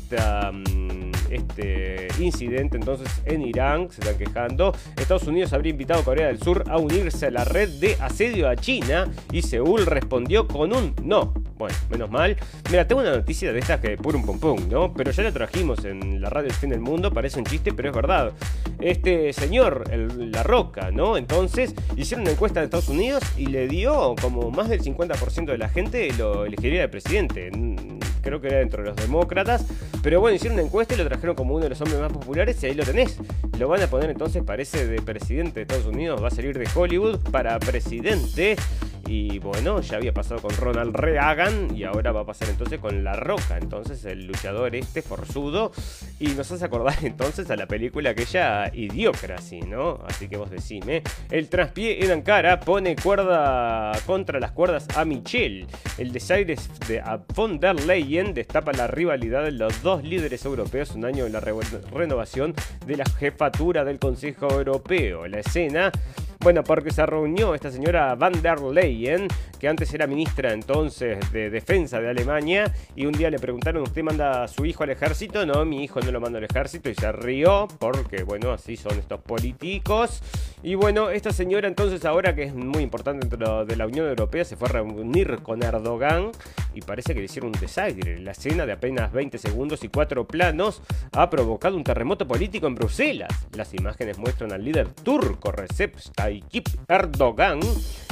Mm, este incidente entonces en Irán, se están quejando. Estados Unidos habría invitado a Corea del Sur a unirse a la red de asedio a China y Seúl respondió con un no. Bueno, menos mal. Mira, tengo una noticia de estas que un pum pum, ¿no? Pero ya la trajimos en la radio del fin del mundo, parece un chiste, pero es verdad. Este señor, el, La Roca, ¿no? Entonces hicieron una encuesta de Estados Unidos y le dio como más del 50% de la gente lo elegiría de presidente creo que era dentro de los demócratas. Pero bueno, hicieron una encuesta y lo trajeron como uno de los hombres más populares y ahí lo tenés. Lo van a poner entonces, parece de presidente de Estados Unidos, va a salir de Hollywood para presidente. Y bueno, ya había pasado con Ronald Reagan y ahora va a pasar entonces con La Roca. Entonces el luchador este forzudo. Y nos hace acordar entonces a la película aquella Idiocracy, ¿no? Así que vos decime. El traspié en Ankara pone cuerda contra las cuerdas a Michel. El desaire de von der Leyen destapa la rivalidad de los dos líderes europeos un año en la renovación de la jefatura del Consejo Europeo. La escena bueno, porque se reunió esta señora van der Leyen, que antes era ministra entonces de Defensa de Alemania, y un día le preguntaron, ¿usted manda a su hijo al ejército? No, mi hijo no lo manda al ejército, y se rió, porque bueno, así son estos políticos. Y bueno, esta señora entonces ahora que es muy importante dentro de la Unión Europea, se fue a reunir con Erdogan, y parece que le hicieron un desaire. La escena de apenas 20 segundos y cuatro planos ha provocado un terremoto político en Bruselas. Las imágenes muestran al líder turco Recep Tayyip Erdogan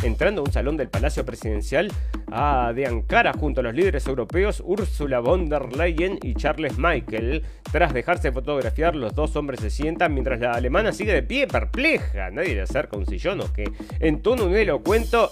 entrando a un salón del Palacio Presidencial de Ankara junto a los líderes europeos Ursula von der Leyen y Charles Michael. Tras dejarse fotografiar, los dos hombres se sientan mientras la alemana sigue de pie perpleja. Nadie le acerca un sillón o qué. En tono un cuento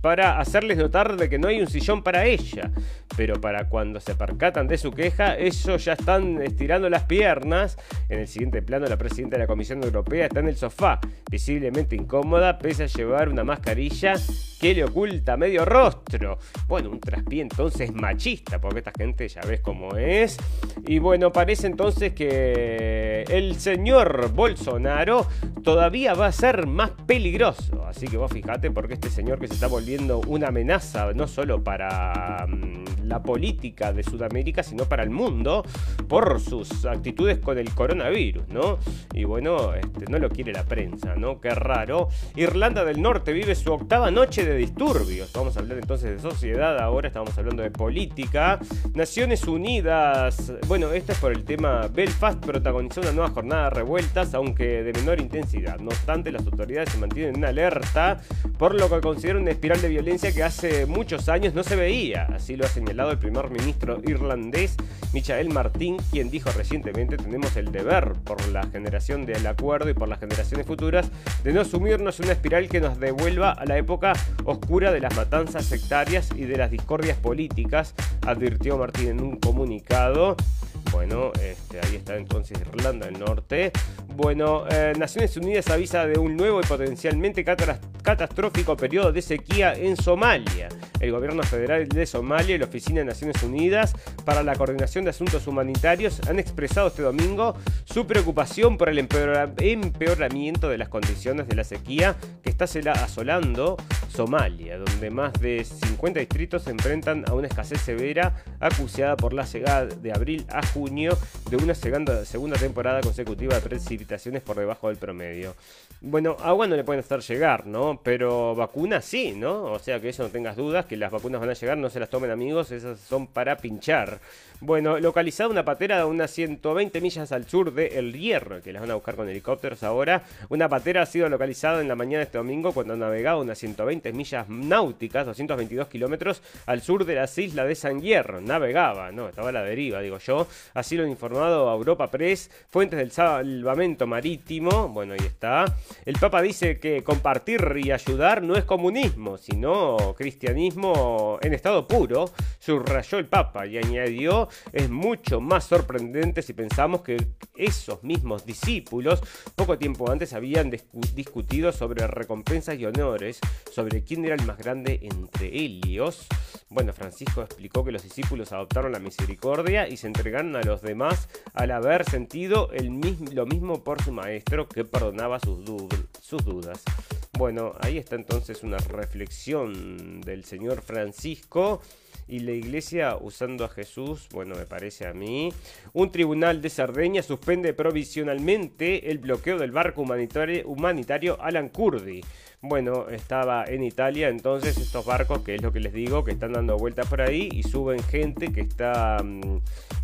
para hacerles notar de que no hay un sillón para ella. Pero para cuando se percatan de su queja, ellos ya están estirando las piernas. En el siguiente plano, la presidenta de la Comisión Europea está en el sofá, visiblemente incómoda, pese a llevar una mascarilla que le oculta medio rostro. Bueno, un traspié entonces machista, porque esta gente ya ves cómo es. Y bueno, parece entonces que el señor Bolsonaro todavía va a ser más peligroso. Así que vos fijate porque este señor que se está volviendo una amenaza no solo para mm, la política de Sudamérica, sino para el mundo, por sus actitudes con el coronavirus, ¿no? Y bueno, este, no lo quiere la prensa, ¿no? Qué raro. Irlanda del Norte vive su octava noche de disturbios. Vamos a hablar entonces de sociedad, ahora estamos hablando de política. Naciones Unidas, bueno, esto es por el tema Belfast protagonizó una nueva jornada de revueltas, aunque de menor intensidad. No las autoridades se mantienen en alerta por lo que consideran una espiral de violencia que hace muchos años no se veía. Así lo ha señalado el primer ministro irlandés Michael Martin, quien dijo recientemente tenemos el deber por la generación del acuerdo y por las generaciones futuras de no sumirnos en una espiral que nos devuelva a la época oscura de las matanzas sectarias y de las discordias políticas, advirtió Martín en un comunicado. Bueno, este, ahí está entonces Irlanda del Norte. Bueno, eh, Naciones Unidas avisa de un nuevo y potencialmente catastrófico periodo de sequía en Somalia. El gobierno federal de Somalia y la Oficina de Naciones Unidas para la Coordinación de Asuntos Humanitarios han expresado este domingo su preocupación por el empeoramiento de las condiciones de la sequía que está asolando Somalia, donde más de 50 distritos se enfrentan a una escasez severa acuciada por la llegada de abril a junio de una segunda, segunda temporada consecutiva de precipitaciones por debajo del promedio. Bueno, agua no le pueden hacer llegar, ¿no? Pero vacunas sí, ¿no? O sea que eso no tengas dudas, que las vacunas van a llegar, no se las tomen amigos, esas son para pinchar. Bueno, localizada una patera a unas 120 millas al sur de El Hierro, que las van a buscar con helicópteros ahora. Una patera ha sido localizada en la mañana de este domingo cuando navegaba unas 120 millas náuticas, 222 kilómetros al sur de las islas de San Hierro. Navegaba, no, estaba a la deriva, digo yo. Así lo han informado a Europa Press, fuentes del salvamento marítimo. Bueno, ahí está. El Papa dice que compartir y ayudar no es comunismo, sino cristianismo en estado puro. Subrayó el Papa y añadió es mucho más sorprendente si pensamos que esos mismos discípulos poco tiempo antes habían discutido sobre recompensas y honores, sobre quién era el más grande entre ellos. Bueno, Francisco explicó que los discípulos adoptaron la misericordia y se entregaron a los demás al haber sentido lo mismo por su maestro que perdonaba sus, sus dudas. Bueno, ahí está entonces una reflexión del señor Francisco y la iglesia usando a Jesús, bueno, me parece a mí. Un tribunal de Cerdeña suspende provisionalmente el bloqueo del barco humanitario, humanitario Alan Kurdi. Bueno, estaba en Italia, entonces estos barcos, que es lo que les digo, que están dando vueltas por ahí y suben gente que está, mm,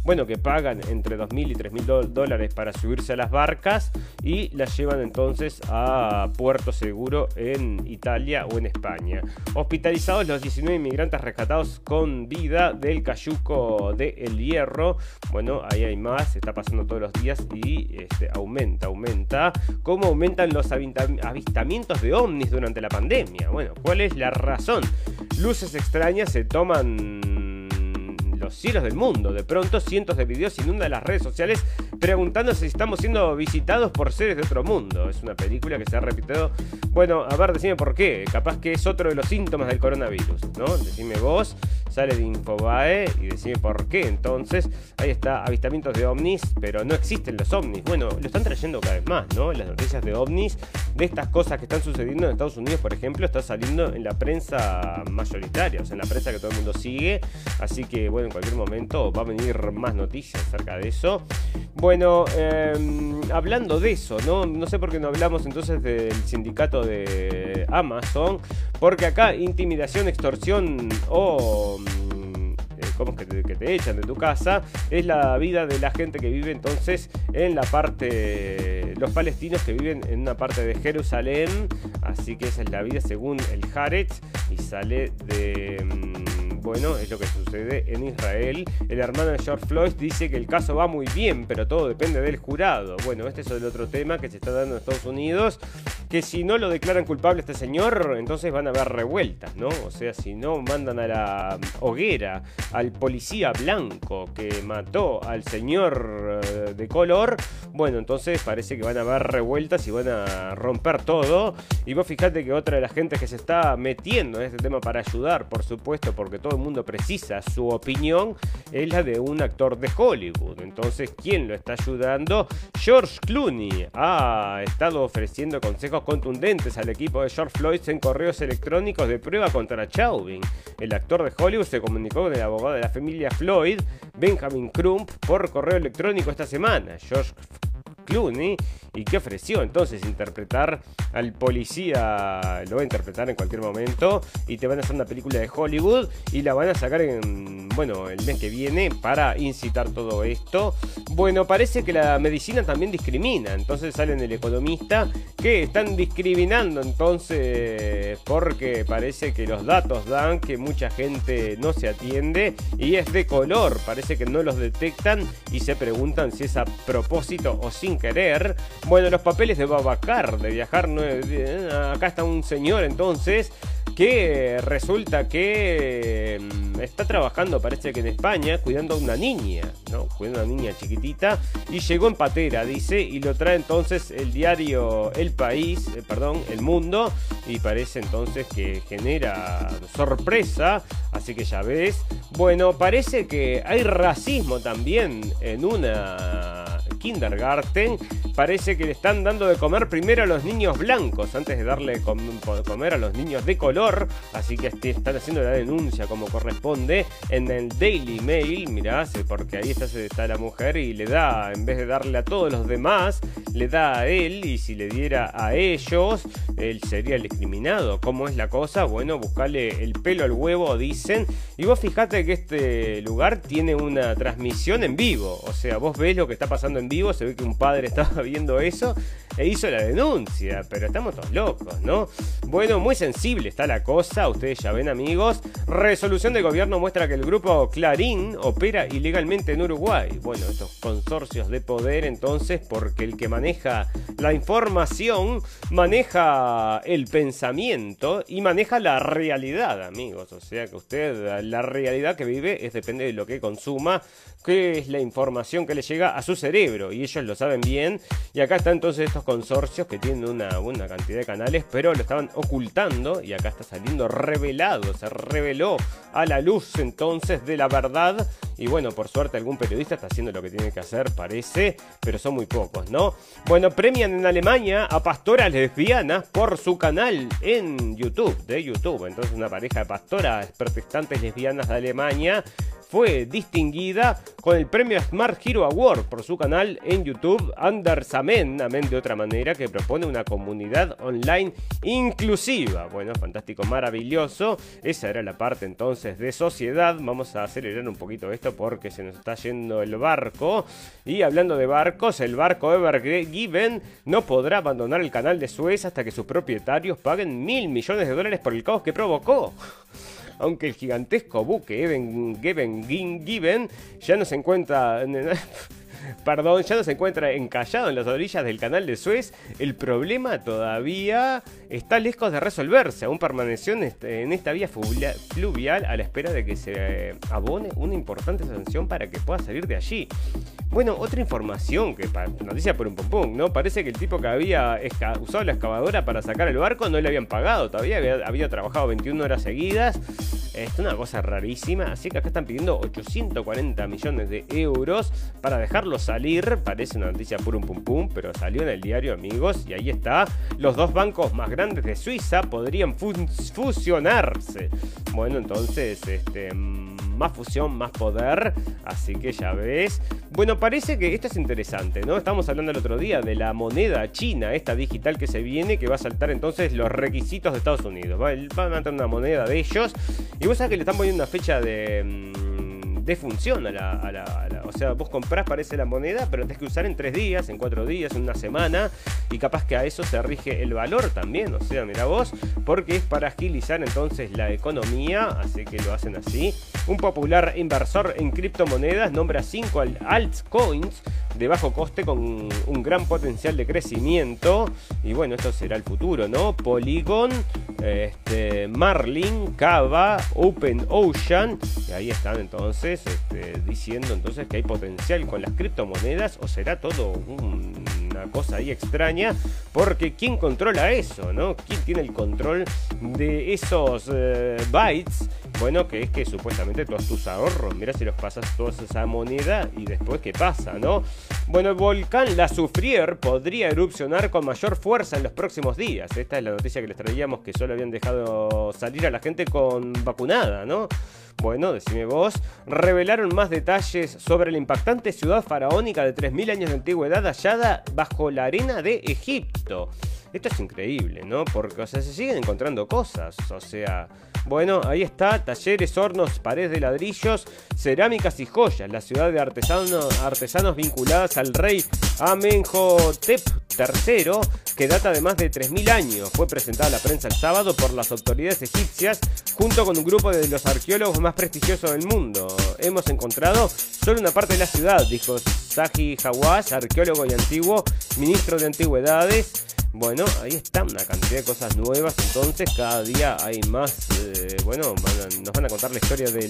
bueno, que pagan entre 2.000 y 3.000 dólares para subirse a las barcas y las llevan entonces a puerto seguro en Italia o en España. Hospitalizados los 19 inmigrantes rescatados con vida del cayuco de El Hierro. Bueno, ahí hay más, está pasando todos los días y este, aumenta, aumenta. ¿Cómo aumentan los avistamientos de ovnis? durante la pandemia. Bueno, ¿cuál es la razón? Luces extrañas se toman los cielos del mundo. De pronto, cientos de videos inundan las redes sociales preguntándose si estamos siendo visitados por seres de otro mundo. Es una película que se ha repetido. Bueno, a ver, decime por qué. Capaz que es otro de los síntomas del coronavirus, ¿no? Decime vos sale de Infobae y decime por qué. Entonces, ahí está, avistamientos de ovnis, pero no existen los ovnis. Bueno, lo están trayendo cada vez más, ¿no? Las noticias de ovnis, de estas cosas que están sucediendo en Estados Unidos, por ejemplo, está saliendo en la prensa mayoritaria, o sea, en la prensa que todo el mundo sigue. Así que, bueno, en cualquier momento va a venir más noticias acerca de eso. Bueno, em, hablando de eso, ¿no? No sé por qué no hablamos entonces del sindicato de Amazon, porque acá intimidación, extorsión o ¿cómo es que te, echan de tu casa? Es la vida de la gente que vive entonces en la parte, los palestinos que viven en una parte de Jerusalén, así que esa es la vida según el Haaretz y sale de... Mm, bueno, es lo que sucede en Israel. El hermano de George Floyd dice que el caso va muy bien, pero todo depende del jurado. Bueno, este es el otro tema que se está dando en Estados Unidos, que si no lo declaran culpable este señor, entonces van a haber revueltas, ¿no? O sea, si no mandan a la hoguera al policía blanco que mató al señor eh, de color, bueno, entonces parece que van a haber revueltas y van a romper todo. Y vos fijate que otra de las gentes que se está metiendo en este tema para ayudar, por supuesto, porque todo el mundo precisa su opinión, es la de un actor de Hollywood. Entonces, ¿quién lo está ayudando? George Clooney ha estado ofreciendo consejos contundentes al equipo de George Floyd en correos electrónicos de prueba contra Chauvin. El actor de Hollywood se comunicó con el abogado de la familia Floyd, Benjamin Crump, por correo electrónico esta semana. George Clooney y que ofreció entonces interpretar al policía, lo va a interpretar en cualquier momento y te van a hacer una película de Hollywood y la van a sacar en, bueno, el mes que viene para incitar todo esto. Bueno, parece que la medicina también discrimina, entonces sale en el economista que están discriminando entonces porque parece que los datos dan que mucha gente no se atiende y es de color, parece que no los detectan y se preguntan si es a propósito o sin querer. Bueno, los papeles de Babacar, de viajar. acá está un señor entonces que resulta que mm, está trabajando, parece que en España, cuidando a una niña, ¿no? Cuidando a una niña chiquitita y llegó en patera, dice, y lo trae entonces el diario El País, eh, perdón, El Mundo, y parece entonces que genera sorpresa, así que ya ves. Bueno, parece que hay racismo también en una kindergarten, parece que le están dando de comer primero a los niños blancos antes de darle de comer a los niños de color. Así que están haciendo la denuncia como corresponde en el Daily Mail. Mirá, porque ahí está, está la mujer y le da, en vez de darle a todos los demás, le da a él. Y si le diera a ellos, él sería el discriminado. ¿Cómo es la cosa? Bueno, buscarle el pelo al huevo, dicen. Y vos fijate que este lugar tiene una transmisión en vivo. O sea, vos ves lo que está pasando en vivo, se ve que un padre estaba viendo eso e hizo la denuncia, pero estamos todos locos, ¿no? Bueno, muy sensible está la cosa, ustedes ya ven amigos. Resolución de gobierno muestra que el grupo Clarín opera ilegalmente en Uruguay. Bueno, estos consorcios de poder entonces, porque el que maneja la información, maneja el pensamiento y maneja la realidad, amigos. O sea que usted, la realidad que vive es depende de lo que consuma, que es la información que le llega a su cerebro y ellos lo saben bien. Y acá están entonces estos consorcios que tienen una buena cantidad de canales, pero lo estaban ocultando y acá está saliendo revelado, se reveló a la luz entonces de la verdad. Y bueno, por suerte algún periodista está haciendo lo que tiene que hacer, parece, pero son muy pocos, ¿no? Bueno, premian en Alemania a pastoras lesbianas por su canal en YouTube, de YouTube. Entonces una pareja de pastoras protestantes lesbianas de Alemania fue distinguida con el premio Smart Hero Award por su canal en YouTube Anders Amen, Amen de otra manera, que propone una comunidad online inclusiva. Bueno, fantástico, maravilloso. Esa era la parte entonces de sociedad. Vamos a acelerar un poquito esto porque se nos está yendo el barco. Y hablando de barcos, el barco Ever Given no podrá abandonar el canal de Suez hasta que sus propietarios paguen mil millones de dólares por el caos que provocó aunque el gigantesco buque Even Given, Given ya no se encuentra perdón, ya no se encuentra encallado en las orillas del canal de Suez. El problema todavía está lejos de resolverse. Aún permaneció en, este, esta vía fluvial a la espera de que se abone una importante sanción para que pueda salir de allí. Bueno, otra información que noticia por un pum, ¿no? Parece que el tipo que había usado la excavadora para sacar el barco no le habían pagado todavía, había, había trabajado 21 horas seguidas. Es una cosa rarísima, así que acá están pidiendo 840 millones de euros para dejarlo salir. Parece una noticia por un pum pum, pero salió en el diario, amigos, y ahí está. Los dos bancos más grandes de Suiza podrían fusionarse. Bueno, entonces, este más fusión, más poder. Así que ya ves. Bueno, parece que esto es interesante, ¿no? Estamos hablando el otro día de la moneda china, esta digital que se viene, que va a saltar entonces los requisitos de Estados Unidos. Van a tener una moneda de ellos. Y vos sabés que le están poniendo una fecha de mm, de función a la, O sea, vos comprás, parece la moneda, pero tenés que usar en tres días, en cuatro días, en una semana. Y capaz que a eso se rige el valor también. O sea, mira vos, porque es para agilizar entonces la economía. Así que lo hacen así. Un popular inversor en criptomonedas nombra 5 altcoins de bajo coste con un gran potencial de crecimiento. Y bueno, esto será el futuro, ¿no? Polygon, este, Marlin, Kava, Open Ocean. Y ahí están entonces este, diciendo entonces que hay potencial con las criptomonedas o será todo una cosa ahí extraña porque ¿quién controla eso? ¿no? ¿Quién tiene el control de esos eh, bytes? Bueno, que es que supuestamente todos tus ahorros, mira si los pasas todos esa moneda y después qué pasa, ¿no? Bueno, el volcán La Soufrière podría erupcionar con mayor fuerza en los próximos días. Esta es la noticia que les traíamos que solo habían dejado salir a la gente con vacunada, ¿no? Bueno, decime vos, revelaron más detalles sobre la impactante ciudad faraónica de 3.000 años de antigüedad hallada bajo la arena de Egipto. Esto es increíble, ¿no? Porque, se siguen encontrando cosas. O sea, bueno, ahí está, talleres, hornos, paredes de ladrillos, cerámicas y joyas. La ciudad de artesanos, artesanos vinculadas al rey Amenhotep III, que data de más de 3.000 años. Fue presentada a la prensa el sábado por las autoridades egipcias junto con un grupo de los arqueólogos más prestigiosos del mundo. Hemos encontrado solo una parte de la ciudad, dijo Saji Hawass, arqueólogo y antiguo ministro de Antigüedades. Bueno, ahí está una cantidad de cosas nuevas. Entonces, cada día hay más. Eh, bueno, nos van a contar la historia de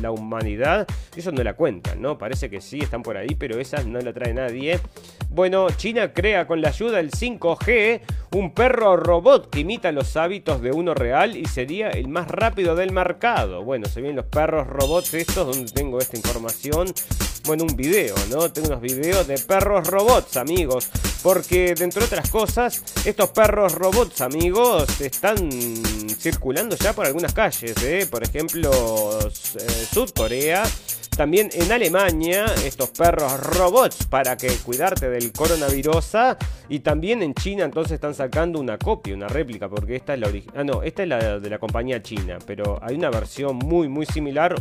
la humanidad. Eso no la cuentan, ¿no? Parece que sí, están por ahí, pero esas no la trae nadie. Bueno, China crea con la ayuda del 5G un perro robot que imita los hábitos de uno real y sería el más rápido del mercado. Bueno, se ven los perros robots estos, donde tengo esta información. Bueno, un video, ¿no? Tengo unos videos de perros robots, amigos. Porque, dentro de otras cosas, estos perros robots, amigos, están circulando ya por algunas calles, ¿eh? Por ejemplo, eh, Sudcorea también en Alemania, estos perros robots para que cuidarte del coronavirus. Y también en China, entonces están sacando una copia, una réplica, porque esta es la original. Ah, no, esta es la de la compañía china, pero hay una versión muy, muy similar,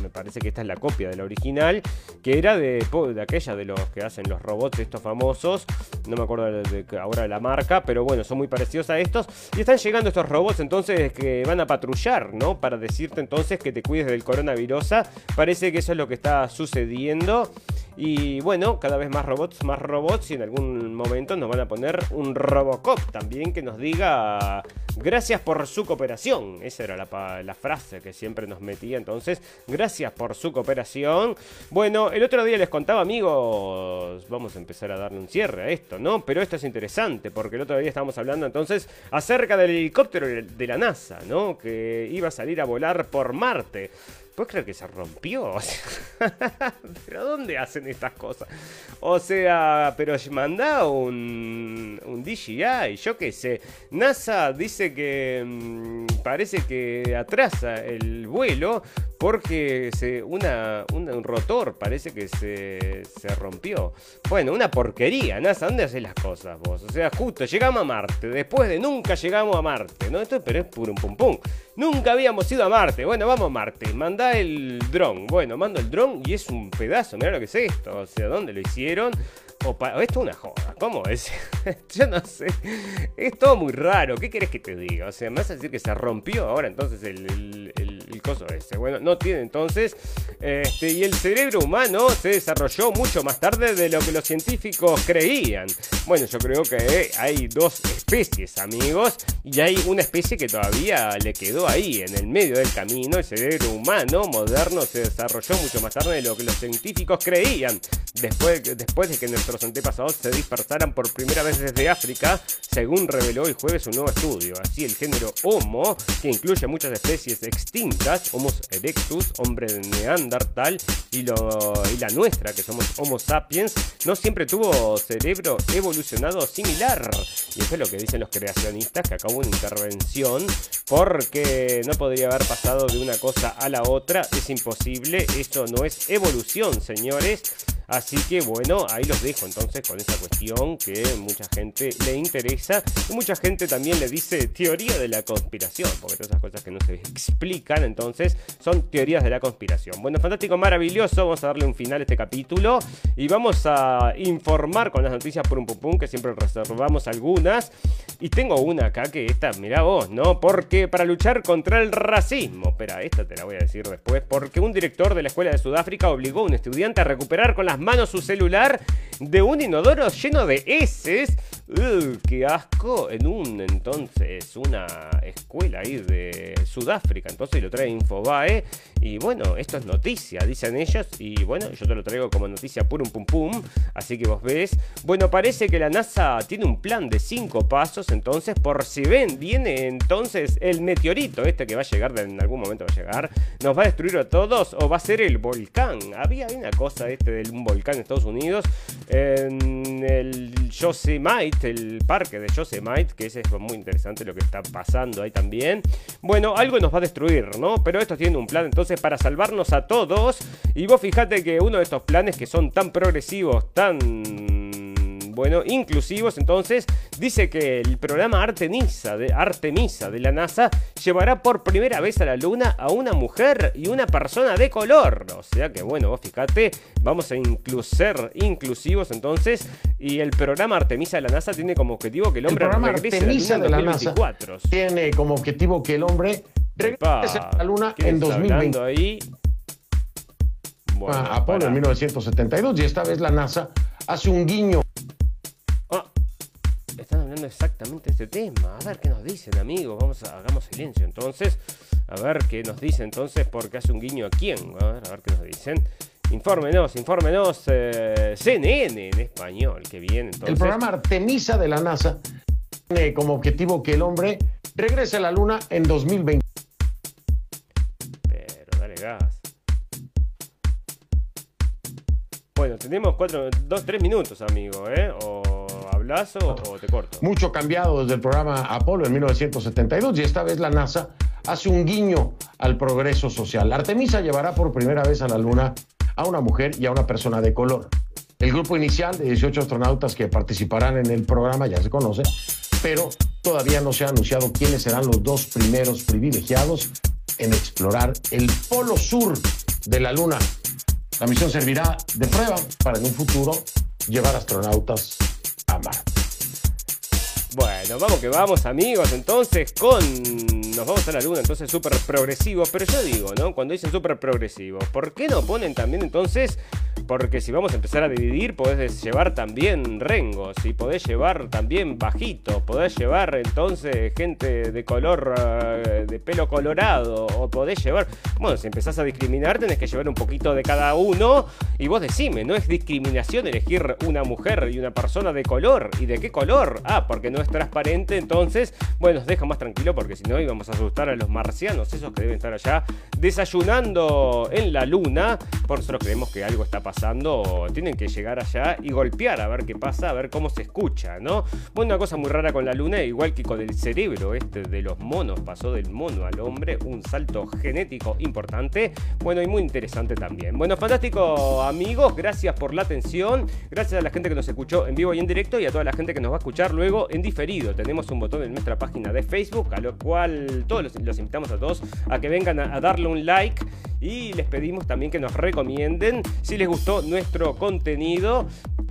me parece que esta es la copia de la original, que era de, de aquella de los que hacen los robots, estos famosos. No me acuerdo ahora de la marca, pero bueno, son muy parecidos a estos. Y están llegando estos robots entonces que van a patrullar, ¿no? Para decirte entonces que te cuides del coronavirus. Parece que eso es lo que está sucediendo. Y bueno, cada vez más robots, más robots y en algún momento nos van a poner un Robocop también que nos diga gracias por su cooperación. Esa era la, frase que siempre nos metía entonces. Gracias por su cooperación. Bueno, el otro día les contaba amigos, vamos a empezar a darle un cierre a esto, ¿no? Pero esto es interesante porque el otro día estábamos hablando entonces acerca del helicóptero de la NASA, ¿no? Que iba a salir a volar por Marte. ¿Puedes creer que se rompió? ¿Pero dónde hacen estas cosas? O sea, pero manda un, un DJI, yo qué sé. NASA dice que mm, parece que atrasa el vuelo porque se, una, un rotor parece que se, se, rompió. Bueno, una porquería, NASA, ¿dónde haces las cosas vos? O sea, justo llegamos a Marte, después de nunca llegamos a Marte, ¿no? Esto pero es puro un pum pum. Nunca habíamos ido a Marte. Bueno, vamos a Marte. El dron. Bueno, mando el dron y es un pedazo. Mira lo que es esto. O sea, ¿dónde lo hicieron? O esto es una joda. ¿Cómo es? Yo no sé. Es todo muy raro. ¿Qué querés que te diga? O sea, me vas a decir que se rompió ahora entonces el coso ese. Bueno, no tiene entonces. Este, y el cerebro humano se desarrolló mucho más tarde de lo que los científicos creían. Bueno, yo creo que hay dos especies, amigos, y hay una especie que todavía le quedó ahí, en el medio del camino. El cerebro humano moderno se desarrolló mucho más tarde de lo que los científicos creían. Después, después de que nuestros antepasados se dispersaran por primera vez desde África, según reveló el jueves un nuevo estudio. Así, el género Homo, que incluye muchas especies extintas, Homo erectus, hombre neandertal, y, la nuestra, que somos Homo sapiens, no siempre tuvo cerebro evolucionado similar. Y eso es lo que dicen los creacionistas, que acabó una intervención, porque no podría haber pasado de una cosa a la otra, es imposible, eso no es evolución, señores. Así que bueno, ahí los dejo entonces con esa cuestión que mucha gente le interesa y mucha gente también le dice teoría de la conspiración, porque todas esas cosas que no se explican entonces son teorías de la conspiración. Bueno, fantástico, maravilloso, vamos a darle un final a este capítulo y vamos a informar con las noticias por un pupum que siempre reservamos algunas. Y tengo una acá que esta, mira vos, ¿no? Porque para luchar contra el racismo, espera, esta te la voy a decir después, porque un director de la escuela de Sudáfrica obligó a un estudiante a recuperar con las manos su celular de un inodoro lleno de heces. ¡Ugh, ¡Qué asco! En un entonces, una escuela ahí de Sudáfrica. Entonces lo trae Infobae. Y bueno, esto es noticia, dicen ellos. Y bueno, yo te lo traigo como noticia purum pum pum. Así que vos ves. Bueno, parece que la NASA tiene un plan de cinco pasos. Entonces, por si ven, viene entonces el meteorito este que va a llegar, en algún momento va a llegar. Nos va a destruir a todos o va a ser el volcán. Había una cosa este de un volcán en Estados Unidos. En el Yosemite, el parque de Yosemite, que ese es muy interesante lo que está pasando ahí también. Bueno, algo nos va a destruir, ¿no? Pero esto tiene un plan entonces para salvarnos a todos. Y vos fijate que uno de estos planes que son tan progresivos, tan bueno, inclusivos, entonces dice que el programa Artemisa de, Artemisa de la NASA llevará por primera vez a la Luna a una mujer y una persona de color. O sea que bueno, vos fíjate, vamos a ser inclusivos entonces. Y el programa Artemisa de la NASA tiene como objetivo que el hombre el programa regrese Artemisa a la de Luna la en NASA 2024. tiene como objetivo que el hombre regrese a la Luna ¿quién en está 2020. hablando ahí? Bueno, a Apolo para. en 1972 y esta vez la NASA hace un guiño Ah, hablando exactamente de este tema. A ver qué nos dicen, amigos. Vamos a hagamos silencio entonces. A ver qué nos dicen entonces, porque hace un guiño a quién. A ver, a ver qué nos dicen. Infórmenos, infórmenos. eh, CNN en español, que bien. Entonces, El programa Artemisa de la NASA tiene como objetivo que el hombre regrese a la Luna en 2020. Pero dale gas. Bueno, tenemos cuatro, dos, tres minutos, amigo, ¿eh? O o te corto. Mucho cambiado desde el programa Apolo en 1972 y esta vez la NASA hace un guiño al progreso social. Artemisa llevará por primera vez a la Luna a una mujer y a una persona de color. El grupo inicial de 18 astronautas que participarán en el programa ya se conoce, pero todavía no se ha anunciado quiénes serán los dos primeros privilegiados en explorar el polo sur de la Luna. La misión servirá de prueba para en un futuro llevar astronautas Bueno, vamos que vamos, amigos. Entonces, con. Nos vamos a la luna, entonces súper progresivo. Pero yo digo, ¿no? Cuando dicen súper progresivo, ¿por qué no ponen también entonces? Porque si vamos a empezar a dividir, podés llevar también rengos y podés llevar también bajitos. Podés llevar entonces gente de color, eh, de pelo colorado. O podés llevar. Bueno, si empezás a discriminar, tenés que llevar un poquito de cada uno. Y vos decime, no es discriminación elegir una mujer y una persona de color. ¿Y de qué color? Ah, porque no es transparente, entonces, bueno, nos deja más tranquilo porque si no íbamos a asustar a los marcianos, esos que deben estar allá desayunando en la luna. Por nosotros creemos que algo está pasando, tienen que llegar allá y golpear a ver qué pasa, a ver cómo se escucha, ¿no? Bueno, una cosa muy rara con la luna, igual que con el cerebro este de los monos, pasó del mono al hombre, un salto genético importante, bueno, y muy interesante también. Bueno, fantástico amigos, gracias por la atención, gracias a la gente que nos escuchó en vivo y en directo y a toda la gente que nos va a escuchar luego en diferido. Tenemos un botón en nuestra página de Facebook, a lo todos los, invitamos a todos a que vengan a darle un like y les pedimos también que nos recomienden si les gustó nuestro contenido.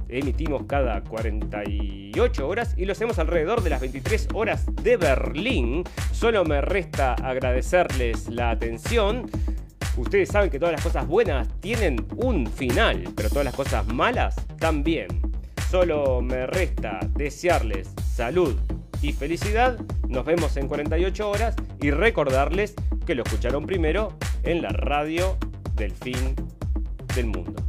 emitimos cada 48 horas y lo hacemos alrededor de las 23 horas de Berlín. Solo me resta agradecerles la atención. Ustedes saben que todas las cosas buenas tienen un final, pero todas las cosas malas también. Solo me resta desearles salud y felicidad. Nos vemos en 48 horas y recordarles que lo escucharon primero en la radio del fin del mundo.